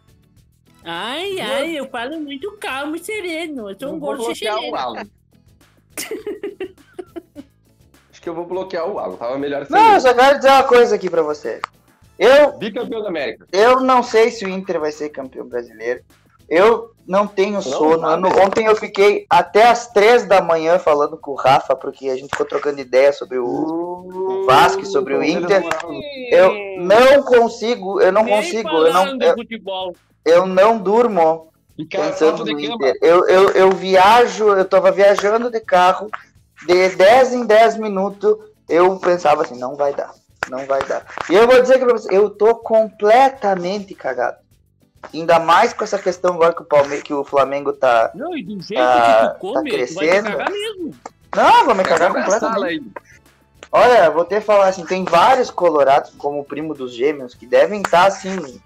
Ai, ai, eu falo muito calmo e sereno. Eu sou um Eu vou gordo bloquear o xixi. Alan. Acho que eu vou bloquear o Alan, tava melhor Não, eu só quero dizer uma coisa aqui pra você. Eu, Bicampeão da América. eu não sei se o Inter vai ser campeão brasileiro. Eu não tenho sono. não- mesmo. ontem eu fiquei até as três da manhã falando com o Rafa, porque a gente ficou trocando ideia sobre o, o Vasco e sobre o Inter. Eu não consigo, eu não Nem consigo, eu não, eu, futebol. eu não durmo cara, pensando no. Inter. Eu, eu, eu viajo, eu tava viajando de carro, de 10 em 10 minutos, eu pensava assim, não vai dar, não vai dar. E eu vou dizer você, eu tô completamente cagado. Ainda mais com essa questão agora que o, Palme que o Flamengo tá. Não, e do jeito Tá- que tu come, tá tu vai crescendo. mesmo. Não, vou me cagar completamente. aí. Olha, vou ter que falar assim, tem vários colorados, como o primo dos gêmeos, que devem estar assim,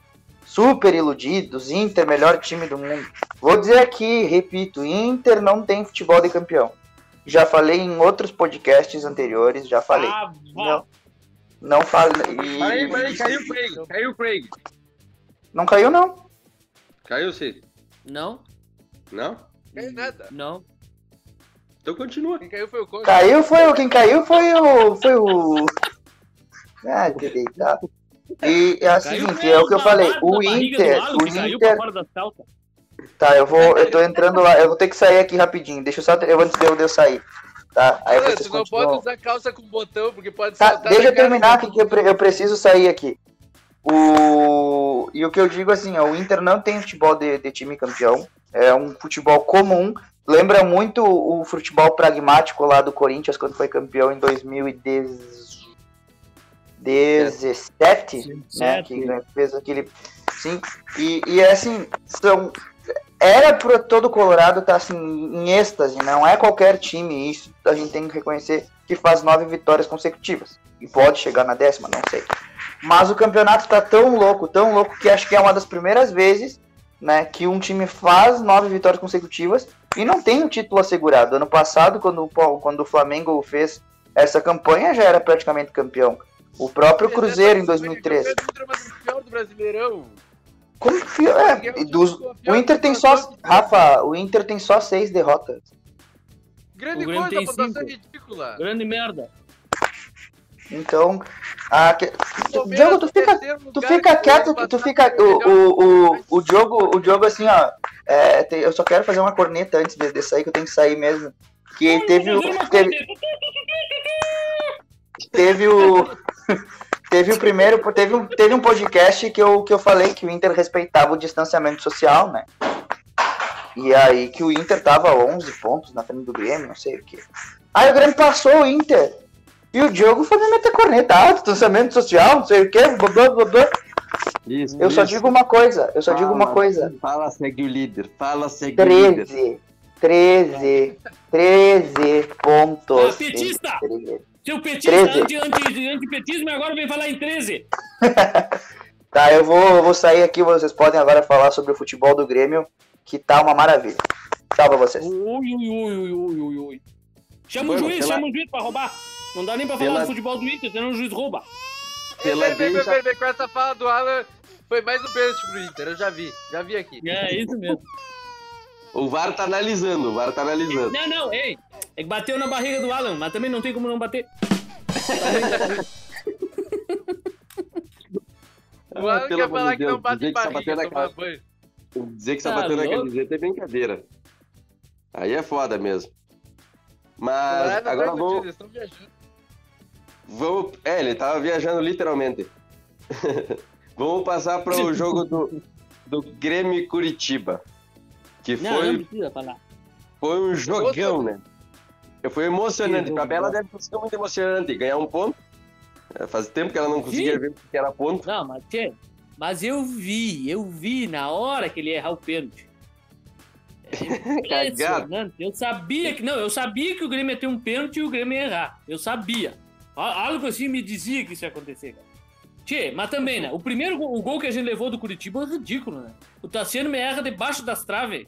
super iludidos, Inter, melhor time do mundo. Vou dizer aqui, repito, Inter não tem futebol de campeão. Já falei em outros podcasts anteriores, já falei. Ah. Não, não falei. Peraí, peraí, caiu o Craig. Caiu o Craig. Não caiu, não. Caiu sim. Não, Não? Não caiu nada. não. Então continua. Quem caiu foi o Conde. Caiu foi o. Quem caiu foi o. Foi o. Ah, que deitado. E é o seguinte, é o que eu falei, o Inter, o Inter. Tá, eu vou, eu tô entrando lá, eu vou ter que sair aqui rapidinho. Deixa eu só, eu antes de eu, de eu sair, tá? Aí vocês tu não continuam. pode usar calça com botão, porque pode Tá, deixa eu terminar aqui que eu, pre- eu preciso sair aqui. O e o que eu digo assim, o Inter não tem futebol de, de time campeão, é um futebol comum. Lembra muito o futebol pragmático lá do Corinthians quando foi campeão em 2017, né? Que fez aquele. Sim. E, e é assim, são. Era pro todo Colorado estar assim, em êxtase, não é qualquer time, isso a gente tem que reconhecer que faz nove vitórias consecutivas. E pode chegar na décima, não sei. Mas o campeonato tá tão louco, tão louco, que acho que é uma das primeiras vezes né, que um time faz nove vitórias consecutivas e não tem o título assegurado. Ano passado, quando, quando o Flamengo fez essa campanha, já era praticamente campeão. O próprio Cruzeiro em 2013. O Inter é do Brasileirão. Como que- é, e dos- o Inter tem só. Rafa, o Inter tem só seis derrotas. Grande coisa, pontuação ridícula. Grande merda. Então. A... Diogo, tu fica, tu fica quieto, tu fica. O, o, o, o jogo, o jogo assim, ó. é, tem- eu só quero fazer uma corneta antes de, de sair, que eu tenho que sair mesmo. Que teve o. Teve, teve o. Teve o primeiro. Teve um, teve um podcast que eu, que eu falei que o Inter respeitava o distanciamento social, né? E aí que o Inter tava 11 pontos na frente do Grêmio, não sei o que. Aí o Grêmio passou o Inter. E o Diogo foi me meter corneta. Ah, distanciamento social, não sei o que. Blá, blá, blá, blá. Isso, Eu só isso. digo uma coisa. Eu só digo uma Fala, coisa. Fala, segue o líder. Fala, segue o líder. 13. 13. 13 pontos. Ah, petista! 13. Seu petista, 13. anti, anti, antipetismo, e agora vem falar em 13. Tá, eu vou, eu vou sair aqui. Vocês podem agora falar sobre o futebol do Grêmio, que tá uma maravilha. Tchau pra vocês. Ui, ui, ui, ui, ui, ui, ui. Chama o juiz, chama o juiz pra roubar. Não dá nem pra falar Pela- do futebol do Inter, senão o juiz rouba. Pela peraí, peraí, com essa fala do Alan, foi mais um pênalti pro Inter, eu já vi, já vi aqui. É, isso mesmo. O VAR tá analisando, o VAR tá analisando. Não, não, ei. É que bateu na barriga do Alan, mas também não tem como não bater. O Alan pelo quer falar de que não Deus, bate barriga, na cara. banho. Dizer que Tá bateu na louco? camiseta é brincadeira. Aí é foda mesmo. Mas Ah, não agora vai vamos. É, ele tava viajando literalmente. vamos passar para o jogo do, do Grêmio Curitiba. Que Não, foi, não foi um jogão, né? Foi emocionante. Pra Bela deve sido muito emocionante ganhar um ponto. É, Faz tempo que ela não conseguia ver o que era ponto. Não, mas, tchê, mas eu vi, eu vi na hora que ele ia errar o pênalti. É Cagado. Eu sabia que. Não, eu sabia que o Grêmio ia ter um pênalti e o Grêmio ia errar. Eu sabia. Algo assim me dizia que isso ia acontecer, cara. Tchê, mas também, né? O primeiro gol, o gol que a gente levou do Curitiba é ridículo, né? O Tassiano me erra debaixo das traves.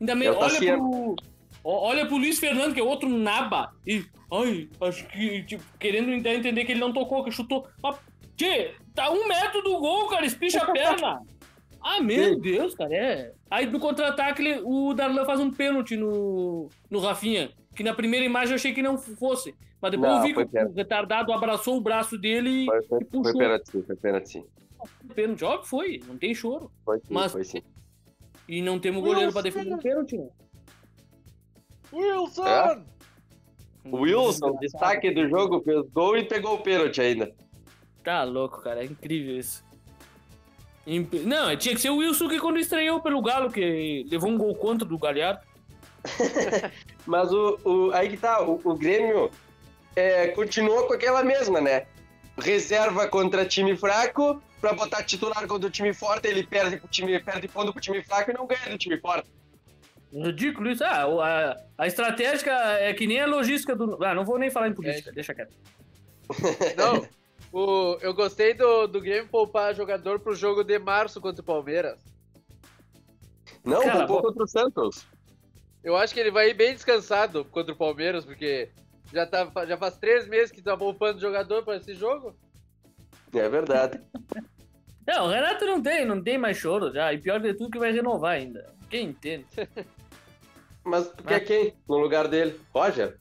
Ainda meio. É Olha pro. Olha pro Luiz Fernando, que é outro naba. E. Ai, acho que. Tipo, querendo entender que ele não tocou, que chutou. Mas, tchê, tá um metro do gol, cara. Espicha a perna. Ah, meu Sim. Deus, cara, é. Aí no contra-ataque o Darlan faz um pênalti no, no Rafinha. Que na primeira imagem eu achei que não fosse. Mas depois Não, eu vi foi que o retardado abraçou o braço dele Foi, foi, e puxou foi pênalti, sim, foi pênalti pênalti. Óbvio que foi, não tem choro. Foi sim, Mas- foi sim. E não temos goleiro pra defender o pênalti? Wilson! É? O Wilson, destaque do jogo, fez gol e pegou o pênalti ainda. Tá louco, cara, é incrível isso. Imp- Não, tinha que ser o Wilson que quando estreou pelo Galo, que levou um gol contra do Galhardo. Mas o, o- aí que tá, o, o Grêmio é, continuou com aquela mesma, né? Reserva contra time fraco, pra botar titular contra o time forte, ele perde pro time, perde ponto pro time fraco e não ganha do time forte. Ridículo isso. Ah, a, a estratégia é que nem a logística do. Ah, não vou nem falar em política, deixa quieto. Não, o, eu gostei do, do Grêmio poupar jogador pro jogo de março contra o Palmeiras. Não, poupou contra o Santos. Eu acho que ele vai ir bem descansado contra o Palmeiras, porque já, tá, já faz três meses que tá poupando jogador pra esse jogo. É verdade. Não, o Renato não tem, não tem mais choro já. E pior de tudo que vai renovar ainda. Quem entende? Mas tu quer quem no lugar dele? Roger?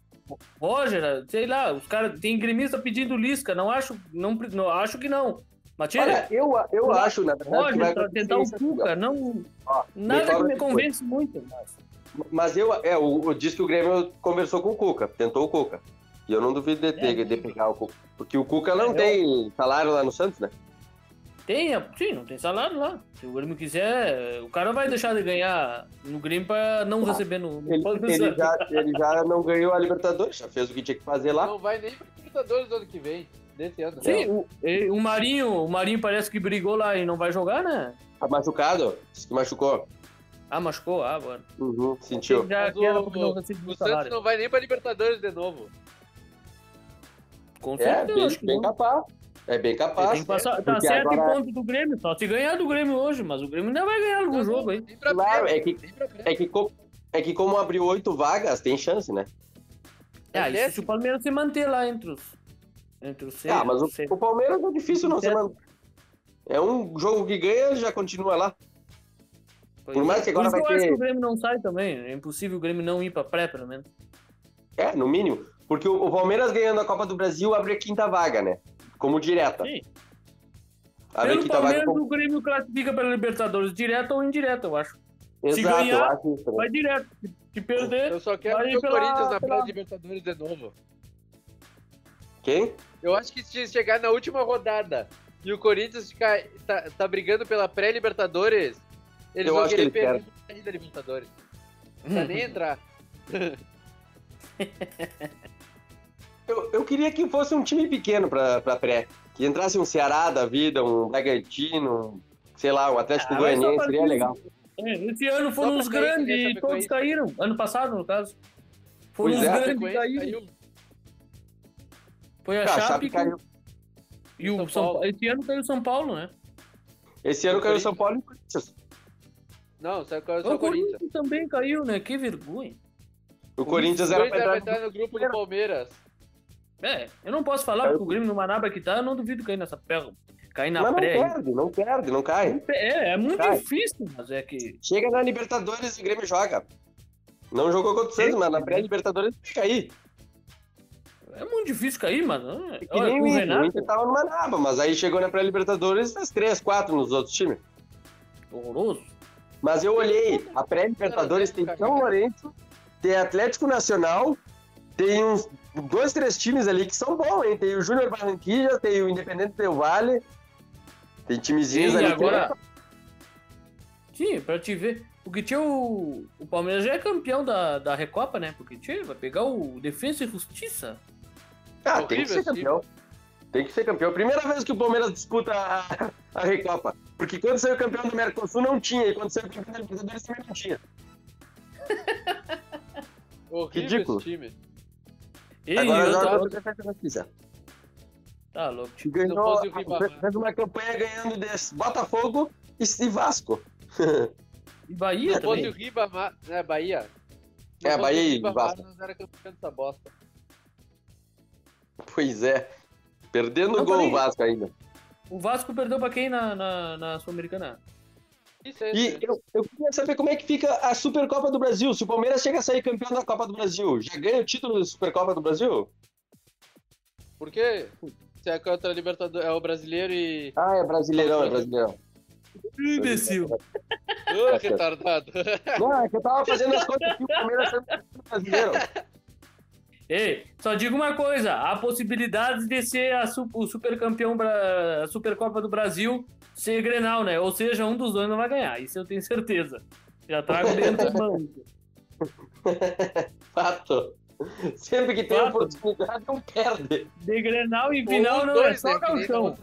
Roger, sei lá, os caras. Tem gremista pedindo Lisca, não acho. Não, não acho que não. Mas tira, Olha, eu, eu acho, na verdade, que vai Roger, pra acontecer tentar o. Cuca, não. Ó, Nada que me convence muito. Mas... Mas eu, é, o, o disse que o Grêmio conversou com o Cuca, tentou o Cuca. E eu não duvido de, ter, É. de pegar o Cuca. Porque o Cuca não É, eu- tem salário lá no Santos, né? Tem, é- sim, não tem salário lá. Se o Grêmio quiser, o cara vai deixar de ganhar no Grêmio pra não receber no, no Ele, ele Santos. já, ele já não ganhou a Libertadores, já fez o que tinha que fazer lá. Não vai nem pra Libertadores do ano que vem, desse ano. Sim, o, o Marinho, o Marinho parece que brigou lá e não vai jogar, né? Tá machucado? Que machucou. Ah, machucou, ah, mano. Uhum, sentiu. Já Mas que era o- porque não recebeu O o Santos não vai nem pra Libertadores de novo. Com É, certeza, bem, acho que bem não. capaz. É bem capaz. tem que passar, tá Porque certo agora- em ponto do Grêmio, só se ganhar do Grêmio hoje, mas o Grêmio ainda vai ganhar algum Não, jogo não, aí. Claro, é que-. É que, co- é que como abriu oito vagas, tem chance, né? Ah, Ele isso é- se o Palmeiras se manter lá entre os. Entre os seis. Ah, mas o, o Palmeiras é difícil não ser. man- É um jogo que ganha já continua lá. Pois por mais é. que agora Por isso vai eu acho ter- que o Grêmio não sai também. É impossível o Grêmio não ir pra pré, pelo menos. É, no mínimo. Porque o, o Palmeiras ganhando a Copa do Brasil abre a quinta vaga, né? Como direta. Sim. Abre a Pelo vaga Palmeiras, como... o Grêmio classifica pela Libertadores, direto ou indireto, eu acho. se Exato, ganhar, acho isso também. Vai direto. Se- Se perder, Eu só quero Vai ver o pela- Corinthians na pela- pré-Libertadores de novo. Quem? Eu acho que se chegar na última rodada e o Corinthians ficar, tá, tá brigando pela pré-Libertadores, eles Eu vão acho que querer eles perder querem. a saída da Libertadores. Não precisa nem entrar. Eu, eu queria que fosse um time pequeno pra, pra pré. Que entrasse um Ceará da vida, um Bragantino, um, sei lá, um Atlético Ah, Goianiense, pra seria legal. É, esse ano foram os pra grandes e todos caíram. Ano passado, no caso. Foram os é. grandes que caíram. caiu. Foi a Ah, a Chape, Chape que- caiu. e o São Paulo. Esse ano caiu o São Paulo, né? Esse ano caiu o São Paulo e o Corinthians. Não, só, só O o Corinthians. Corinthians também caiu, né? Que vergonha. O Corinthians O era pra entrar. no grupo do Palmeiras. É, eu não posso falar porque o Grêmio no Manaba que tá, eu não duvido cair nessa perna. Cair na Mas não pré. aí. perde, não perde, não cai. É, é muito Cai. difícil, mas é que. Chega na Libertadores e o Grêmio joga. Não jogou contra o Santos, mas na pré-Libertadores vai cair. É muito difícil cair, mano. É que Olha, nem o Renato, Inter tava numa naba, mas aí chegou na pré-libertadores e fez 3, 4 nos outros times. horroroso. Mas eu olhei, a pré-libertadores tem São Lourenço, tem Atlético Nacional, tem uns dois, três times ali que são bons, hein? Tem o Júnior Barranquilla, tem o Independente Del Vale, tem timezinhos ali. agora. Sim, pra te ver. Porque tinha o. O Palmeiras já é campeão da, da Recopa, né? Porque tinha, vai pegar o Defensa e Justiça. Ah, tem que Horrível ser esse campeão. Tem que ser campeão. Primeira vez que o Palmeiras disputa a, a Recopa. Porque quando saiu campeão do Mercosul não tinha, e quando saiu campeão da Libertadores também não tinha. Horrível Ridículo. esse time. E Agora outra- joga outra- contra a Justiça. Tá louco. Ganhou, o fez uma campanha ganhando desse Botafogo e e Vasco. E Bahia Se fosse o também. Ribamar, né, Bahia? Se É, Bahia o e Vasco. nós era campeão dessa bosta. Pois é. Perdendo Não, o gol falei. o Vasco ainda. O Vasco perdeu pra quem na, na, na Sul-Americana? Isso é E isso. eu, eu queria saber como é que fica a Supercopa do Brasil. Se o Palmeiras chega a sair campeão da Copa do Brasil, já ganha o título da Supercopa do Brasil? Por quê? Se é contra a Libertadores, é o brasileiro e. Ah, é brasileirão, é brasileirão. Imbecil. Ô, retardado. Não, é que eu tava fazendo as contas aqui, o Palmeiras sendo campeão brasileiro. Ei, só digo uma coisa: há possibilidades de ser a o supercampeão, bra- a Supercopa do Brasil ser Grenal, né? Ou seja, um dos dois não vai ganhar, isso eu tenho certeza. Já trago dentro do banco. Fato. Sempre que tem Fato. oportunidade, não perde. De Grenal e final não dois, é só né, da calção.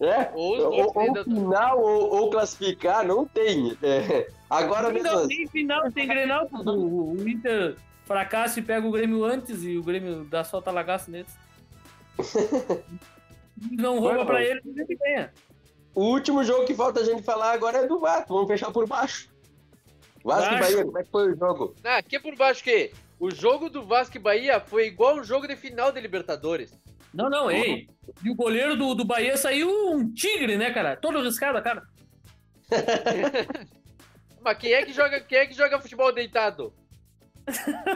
É? Ou Ou, da- final ou, ou classificar, não tem. É, Agora mesmo. Não, tem final, tem Grenal. O, o Inter fracassa e pega o Grêmio antes e o Grêmio dá só talagaço neles. Não rouba Bueno. pra ele, ele ganha. O último jogo que falta a gente falar agora é do Vasco. Vamos fechar por baixo. Vasco e. Bahia, como é que foi o jogo? Ah, que por baixo que? O jogo do Vasco e Bahia foi igual um jogo de final de Libertadores. Não, não, ei. E o goleiro do, do Bahia saiu um tigre, né, cara? Todo riscado, cara. Mas quem é que joga, quem é que joga futebol deitado?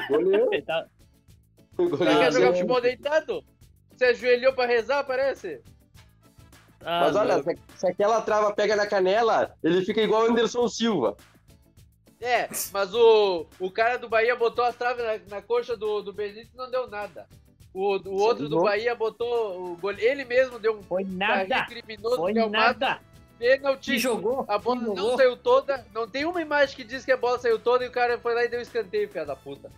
Goleiro. Ele tá- Quem goleiro. quer jogar futebol deitado? Você ajoelhou pra rezar, parece? tá Mas olha, se, se aquela trava pega na canela, ele fica igual o Anderson Silva. É, mas o, o cara do Bahia botou as traves na, na coxa do, do Benítez e não deu nada. O, o outro do? Bahia botou. O gole... Ele mesmo deu um Foi nada. criminoso Foi é o nada. Pênalti. Que jogou. A bola que não jogou. saiu toda. Não tem uma imagem que diz que a bola saiu toda e o cara foi lá e deu escanteio, filha da puta.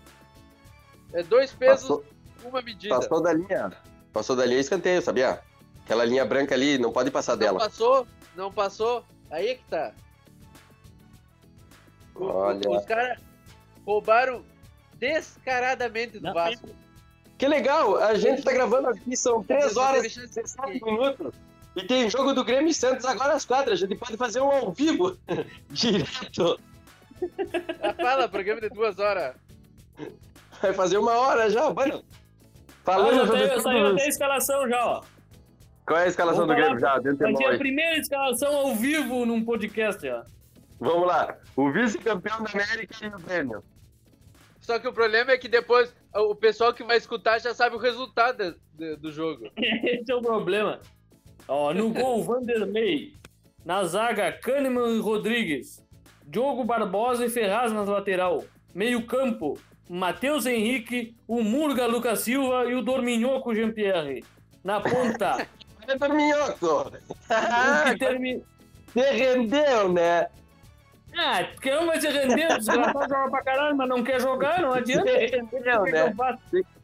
É dois pesos, Passou, uma medida. passou da linha. Passou da linha escanteio, sabia? Aquela linha branca ali, não pode passar não dela. passou, não passou. Aí é que tá. Olha. Os caras roubaram descaradamente do Não, Vasco. Que legal, a gente tá gravando aqui, são 3 horas e Deixa eu 17 minutos. E tem jogo do Grêmio e Santos agora às quatro. A gente pode fazer um ao vivo, direto. Ah, Fala, programa de duas horas. Vai fazer uma hora já, mano. Ah, Falando já sobre saiu, até a escalação já, ó. Qual é a escalação Vamos do Grêmio já? Dentro Vai de ser a primeira escalação ao vivo num podcast, ó. Vamos lá. O vice-campeão da América e o Grêmio. Só que o problema é que depois o pessoal que vai escutar já sabe o resultado de- de- do jogo. Esse é o problema. Ó, no gol, Vanderlei. Na zaga, Kahneman e Rodrigues. Diogo Barbosa e Ferraz nas lateral. Meio campo, Matheus Henrique, o Murga Lucas Silva e o Dorminhoco Jean-Pierre. Na ponta, Olha minhoco. o que termina... Você rendeu, né? Ah, vai se render, o desgraçado joga pra caralho, mas não quer jogar, não adianta. Rendeu, né?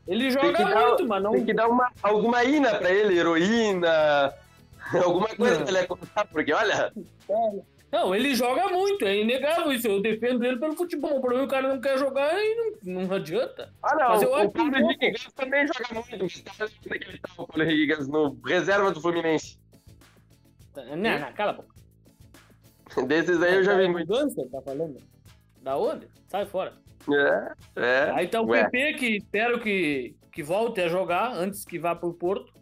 Ele joga dar- muito, mas não... Tem que dar uma, alguma ina pra ele, heroína, alguma coisa Não. ele acordar, porque olha, Não, ele joga muito, é inegável isso. Eu defendo ele pelo futebol. O problema é que o cara não quer jogar e não, não adianta. ah não, Mas eu acho o Paulo que- Henrique Gans também joga muito, mas tá onde é que ele tá, o Paulo Henrique Gans, no reserva do Fluminense. Não, não, cala a boca. Desses aí eu já vi muito. Mudança, tá falando? Da onde? Sai fora. É, é. Aí tá o Ué. PP, que espero que, que volte a jogar antes que vá pro Porto.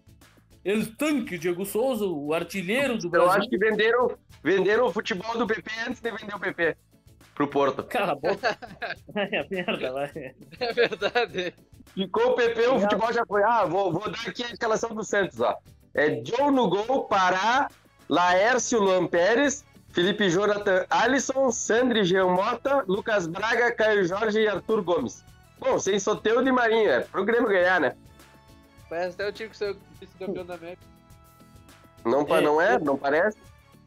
El tanque, Diego Souza, o artilheiro do Eu Brasil. acho que venderam, venderam o futebol do PP antes de vender o PP pro Porto. Cala a boca. é merda, vai. É verdade. Ficou o PP, o futebol já foi. Ah, vou, vou dar aqui a escalação do Santos, ó. É Joe no gol, Pará, Laércio Luan Pérez, Felipe Jonathan Alisson, Sandri Jean Mota, Lucas Braga, Caio Jorge e Arthur Gomes. Bom, sem Soteudo e Marinho, é pro Grêmio ganhar, né? Parece até o time que saiu vice-campeão da América. Não, pa- Ei, não é? Não parece?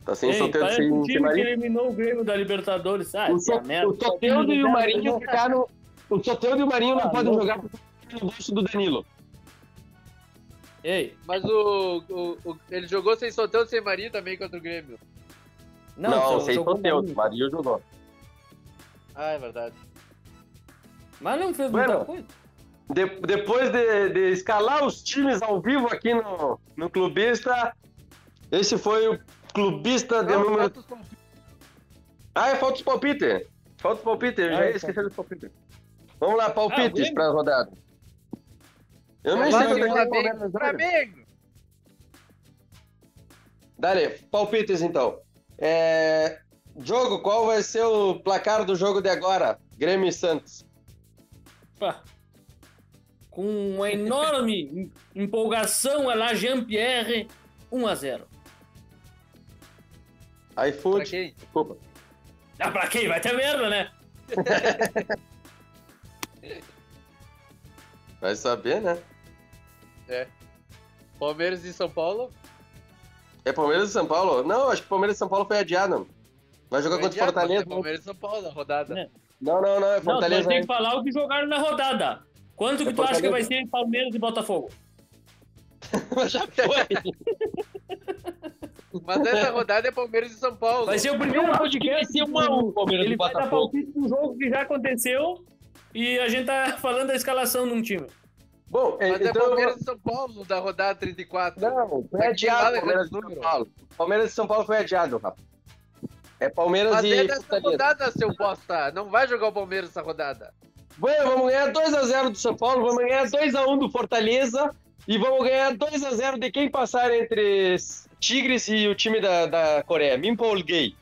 Tá sem Ei, Soteudo sem, sem time que Marinho. eliminou o Grêmio da Libertadores. Ah, O, so, merda. o Soteudo e o Marinho ficaram. O Soteudo e o Marinho não Ah, podem não. jogar porque no bolso do Danilo. Ei, Mas o, o, o- ele jogou sem Soteudo e sem Marinho também contra o Grêmio. não, Não, só sem Soteudo. Marinho. Marinho jogou. Ah, é verdade. Mas não fez Bueno. muita coisa. De- depois de, de escalar os times ao vivo aqui no, no Clubista, esse foi o Clubista de Não, número. falta os palpites. Ah, é falta os palpites. Falta os palpites, eu já Ah, ia esquecer dos palpites. Vamos lá, Ah, palpites Grêmio? pra rodada. Eu não sei e quando é que. Flamengo! Dale, palpites então. É... Jogo, qual vai ser o placar do jogo de agora? Grêmio e Santos. Pá. Com uma enorme em- empolgação, é lá Jean-Pierre, 1x0. Pra iFood. quem? Desculpa. Ah, pra quem? Vai ter merda, né? Vai saber, né? Palmeiras e São Paulo. É Palmeiras e São Paulo? Não, acho que Palmeiras e São Paulo foi adiado. Vai jogar contra o Fortaleza. Palmeiras e São Paulo na rodada. É. Não, não, não, é Não, Fortaleza. ter que falar o que jogaram na rodada. Quanto que É tu acha que vai ser Palmeiras e Botafogo? Já foi. Mas essa rodada é Palmeiras e São Paulo. Vai ser o primeiro podcast. ser um a um, Palmeiras Ele e vai dar palpite do jogo que já aconteceu e a gente tá falando da escalação de um time. Bom, Mas é então. Palmeiras e São Paulo da rodada 34. Não, foi adiado Palmeiras e. São Paulo. Palmeiras e São Paulo foi adiado, Rafa. É Palmeiras Mas e é dessa rodada, seu bosta. Não vai jogar o Palmeiras essa rodada. Bueno, vamos ganhar 2x0 do São Paulo, vamos ganhar 2x1 do Fortaleza e vamos ganhar 2x0 de quem passar entre Tigres e o time da, da Coreia. Me empolguei.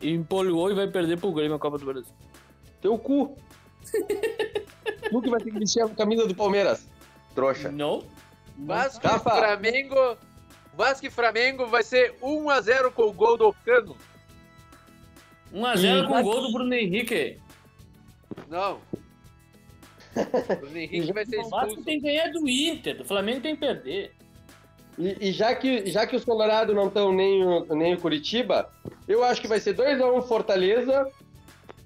E empolgou e vai perder pro Grêmio a Copa do Brasil. Teu cu. que vai ter que vestir a camisa do Palmeiras. Trouxa. Não? Vasco e Flamengo. Vasco e Flamengo vai ser 1x0 com o gol do Cano. 1x0 com o gol do Bruno Henrique. Não. O Henrique vai ser O Vasco expulso. tem que ganhar do Inter, do Flamengo tem que perder. E, e já, que, já que os Colorado não estão nem, o- nem o Curitiba, eu acho que vai ser 2x1 Fortaleza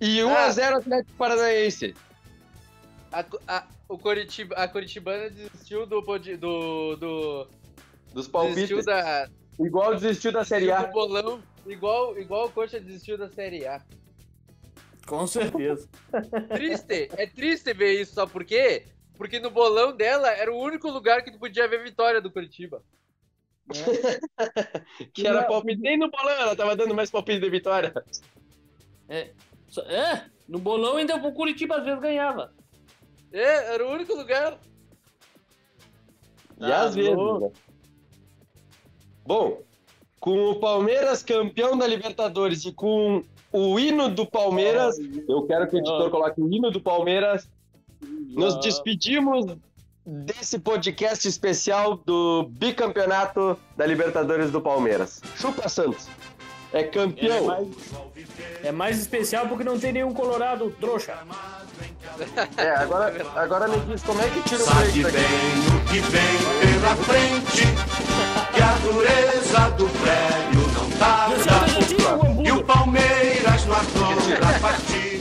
e 1x0 Atlético Paranaense. A, a, o Coritiba, a Coritibana desistiu do, pod- do, do Dos desistiu palpites. da Igual desistiu da Série desistiu A. do bolão, igual igual o Coxa desistiu da Série A. Com certeza. Triste, é triste ver isso, só por quê? Porque no bolão dela era o único lugar que tu podia ver vitória do Curitiba. Que era palpite. Nem no bolão ela tava dando mais palpite de vitória. Só- É, no bolão ainda o Curitiba às vezes ganhava. É, era o único lugar. E Tá às vezes. né? Bom, com o Palmeiras campeão da Libertadores e com o hino do Palmeiras. Eu quero que o editor ah. coloque o hino do Palmeiras. Nos ah. despedimos desse podcast especial do bicampeonato da Libertadores do Palmeiras. Chupa Santos. É campeão. É mais, é mais especial porque não tem nenhum colorado trouxa. É, agora, agora me diz como é que tira o Sabe bem o que vem pela frente, que a dureza do prédio não tá. Palmeiras no ardor da partida.